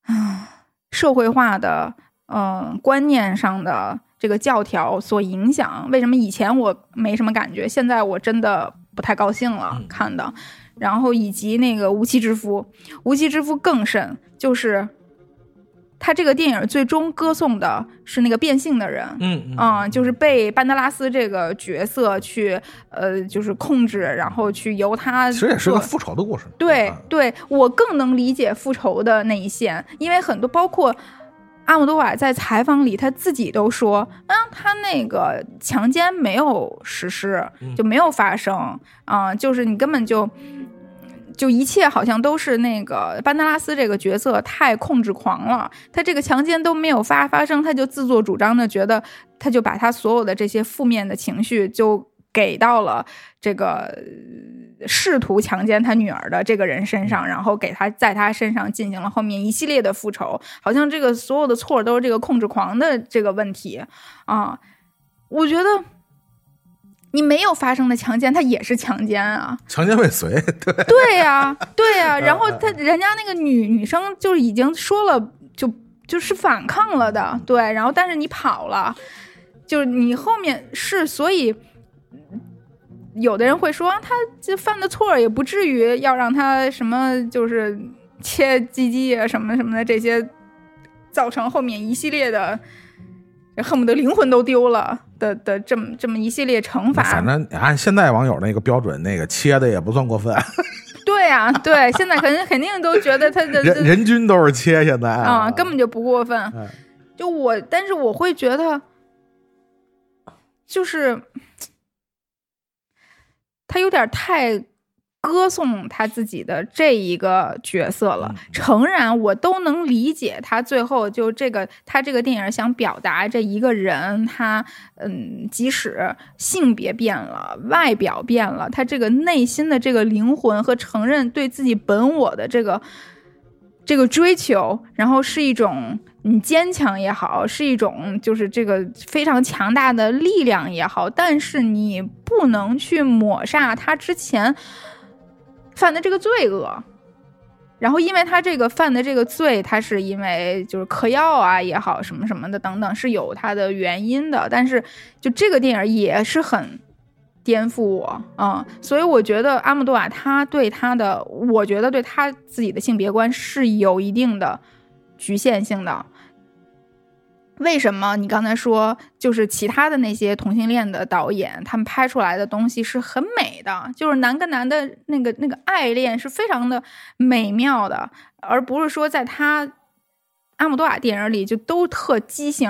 啊社会化的嗯观念上的。这个教条所影响，为什么以前我没什么感觉，现在我真的不太高兴了看的。然后以及那个无妻之夫，无妻之夫更甚，就是他这个电影最终歌颂的是那个变性的人，嗯嗯，就是被班德拉斯这个角色去呃，就是控制，然后去由他。其实也是个复仇的故事。对，对我更能理解复仇的那一线，因为很多包括。阿姆多瓦在采访里，他自己都说，嗯，他那个强奸没有实施，就没有发生，啊，就是你根本就，就一切好像都是那个班德拉斯这个角色太控制狂了，他这个强奸都没有发发生，他就自作主张的觉得，他就把他所有的这些负面的情绪就给到了这个呃试图强奸他女儿的这个人身上，然后给他在他身上进行了后面一系列的复仇，好像这个所有的错都是这个控制狂的这个问题啊，我觉得。你没有发生的强奸，他也是强奸啊！强奸未遂，对，对呀、对呀、然后他人家那个女女生就是已经说了，就就是反抗了的，对。然后但是你跑了，就是你后面是，所以有的人会说他这犯的错也不至于要让他什么就是切鸡鸡啊什么什么的这些，造成后面一系列的恨不得灵魂都丢了的的这么这么一系列惩罚。反正按现在网友那个标准，那个切的也不算过分，对呀、对，现在肯定肯定都觉得他的人人均都是切，现在啊，根本就不过分嗯。就我，但是我会觉得，就是他有点太歌颂他自己的这一个角色了。诚然，我都能理解他最后就这个他这个电影想表达这一个人，他嗯，即使性别变了，外表变了，他这个内心的这个灵魂和承认对自己本我的这个。这个追求，然后是一种你坚强也好，是一种就是这个非常强大的力量也好，但是你不能去抹杀他之前犯的这个罪恶。然后，因为他这个犯的这个罪，他是因为就是嗑药啊也好，什么什么的等等，是有他的原因的。但是，就这个电影也是很颠覆我啊、所以我觉得阿姆多瓦他对他的，我觉得对他自己的性别观是有一定的局限性的。为什么你刚才说，就是其他的那些同性恋的导演，他们拍出来的东西是很美的，就是男跟男的那个那个爱恋是非常的美妙的，而不是说在他阿姆多瓦电影里就都特畸形，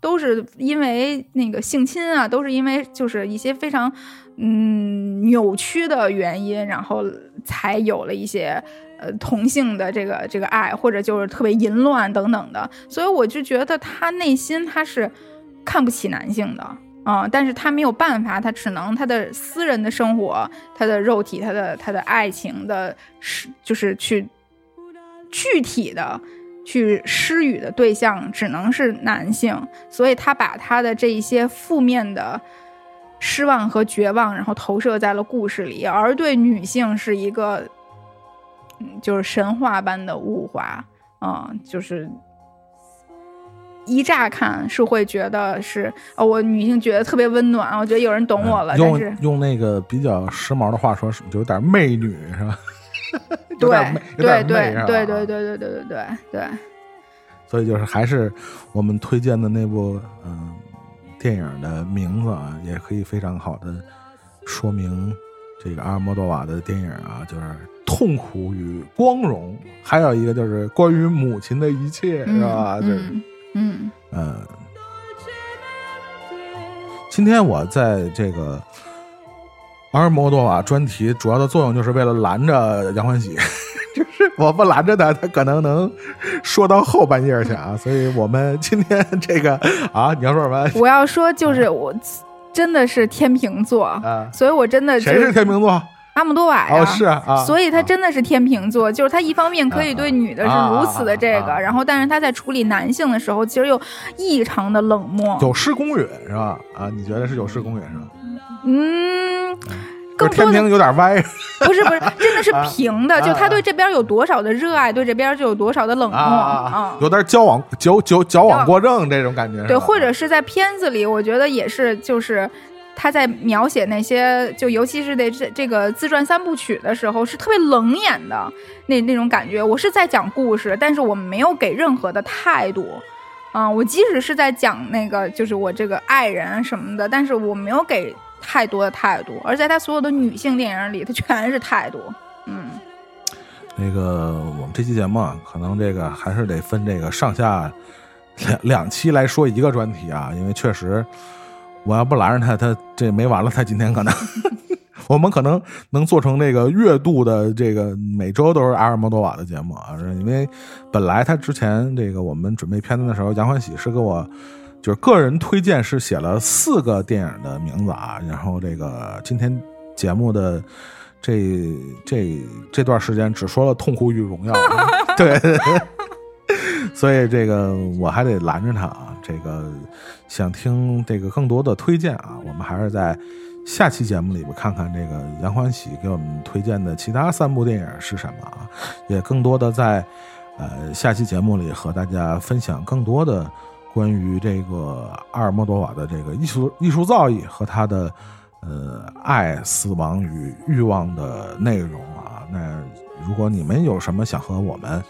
都是因为那个性侵啊，都是因为就是一些非常嗯扭曲的原因，然后才有了一些同性的这个这个爱，或者就是特别淫乱等等的。所以我就觉得他内心他是看不起男性的。啊、但是他没有办法，他只能他的私人的生活，他的肉体，他的他的爱情的，是就是去具体的去施予的对象只能是男性，所以他把他的这一些负面的失望和绝望，然后投射在了故事里，而对女性是一个，就是神话般的物化，嗯，就是。一乍看是会觉得是，哦，我女性觉得特别温暖，我觉得有人懂我了，用用那个比较时髦的话说，是就有点媚女是吧？有对对对对对对对对对对，所以就是还是我们推荐的那部嗯、电影的名字啊，也可以非常好的说明这个阿尔莫多瓦的电影啊，就是痛苦与光荣，还有一个就是关于母亲的一切，是吧？就是嗯嗯嗯，今天我在这个阿尔莫多瓦专题主要的作用就是为了拦着杨欢喜，就是我不拦着他，他可能能说到后半夜去啊。所以我们今天这个啊，你要说什么我要说就是我真的是天秤座，啊？所以我真的谁是天秤座？阿姆多瓦呀。哦，是啊，啊所以他真的是天秤座，就是他一方面可以对女的是如此的这个，然后但是他在处理男性的时候，其实又异常的冷漠。有失公允是吧？啊，你觉得是有失公允是吧？嗯，更多的平有点歪不是不是，真的是平的，啊就他对这边有多少的热爱，对这边就有多少的冷漠啊有点矫枉矫矫矫枉过正这种感觉。对，或者是在片子里，我觉得也是，就是他在描写那些，就尤其是这这这个自传三部曲的时候，是特别冷眼的那那种感觉。我是在讲故事，但是我没有给任何的态度。啊、我即使是在讲那个，就是我这个爱人什么的，但是我没有给太多的态度，而在他所有的女性电影里，他全是态度。嗯，那个我们这期节目啊，可能这个还是得分这个上下两两期来说一个专题啊，因为确实我要不拦着他，他这没完了，他今天可能 我们可能能做成这个月度的这个每周都是阿尔莫多瓦的节目啊，因为本来他之前这个我们准备片子的时候，杨欢喜是给我就是个人推荐是写了四个电影的名字啊，然后这个今天节目的这这这段时间只说了《痛苦与荣耀》，对。所以这个我还得拦着他啊！这个想听这个更多的推荐啊，我们还是在下期节目里边看看这个杨欢喜给我们推荐的其他三部电影是什么啊？也更多的在呃下期节目里和大家分享更多的关于这个阿尔莫多瓦的这个艺术艺术造诣和他的呃爱、死亡与欲望的内容啊。那如果你们有什么想和我们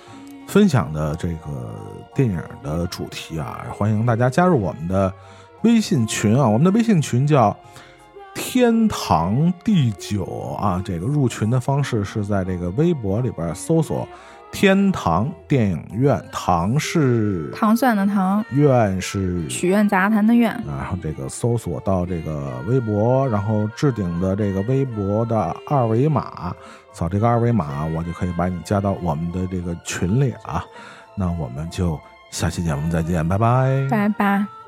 分享的这个电影的主题啊，欢迎大家加入我们的微信群啊！我们的微信群叫“天堂第九”啊，这个入群的方式是在这个微博里边搜索“天堂电影院”，唐是糖蒜的糖，院是许愿杂谈的院，然后这个搜索到这个微博，然后置顶的这个微博的二维码。扫这个二维码，我就可以把你加到我们的这个群里啊。那我们就下期节目再见，拜拜，拜拜。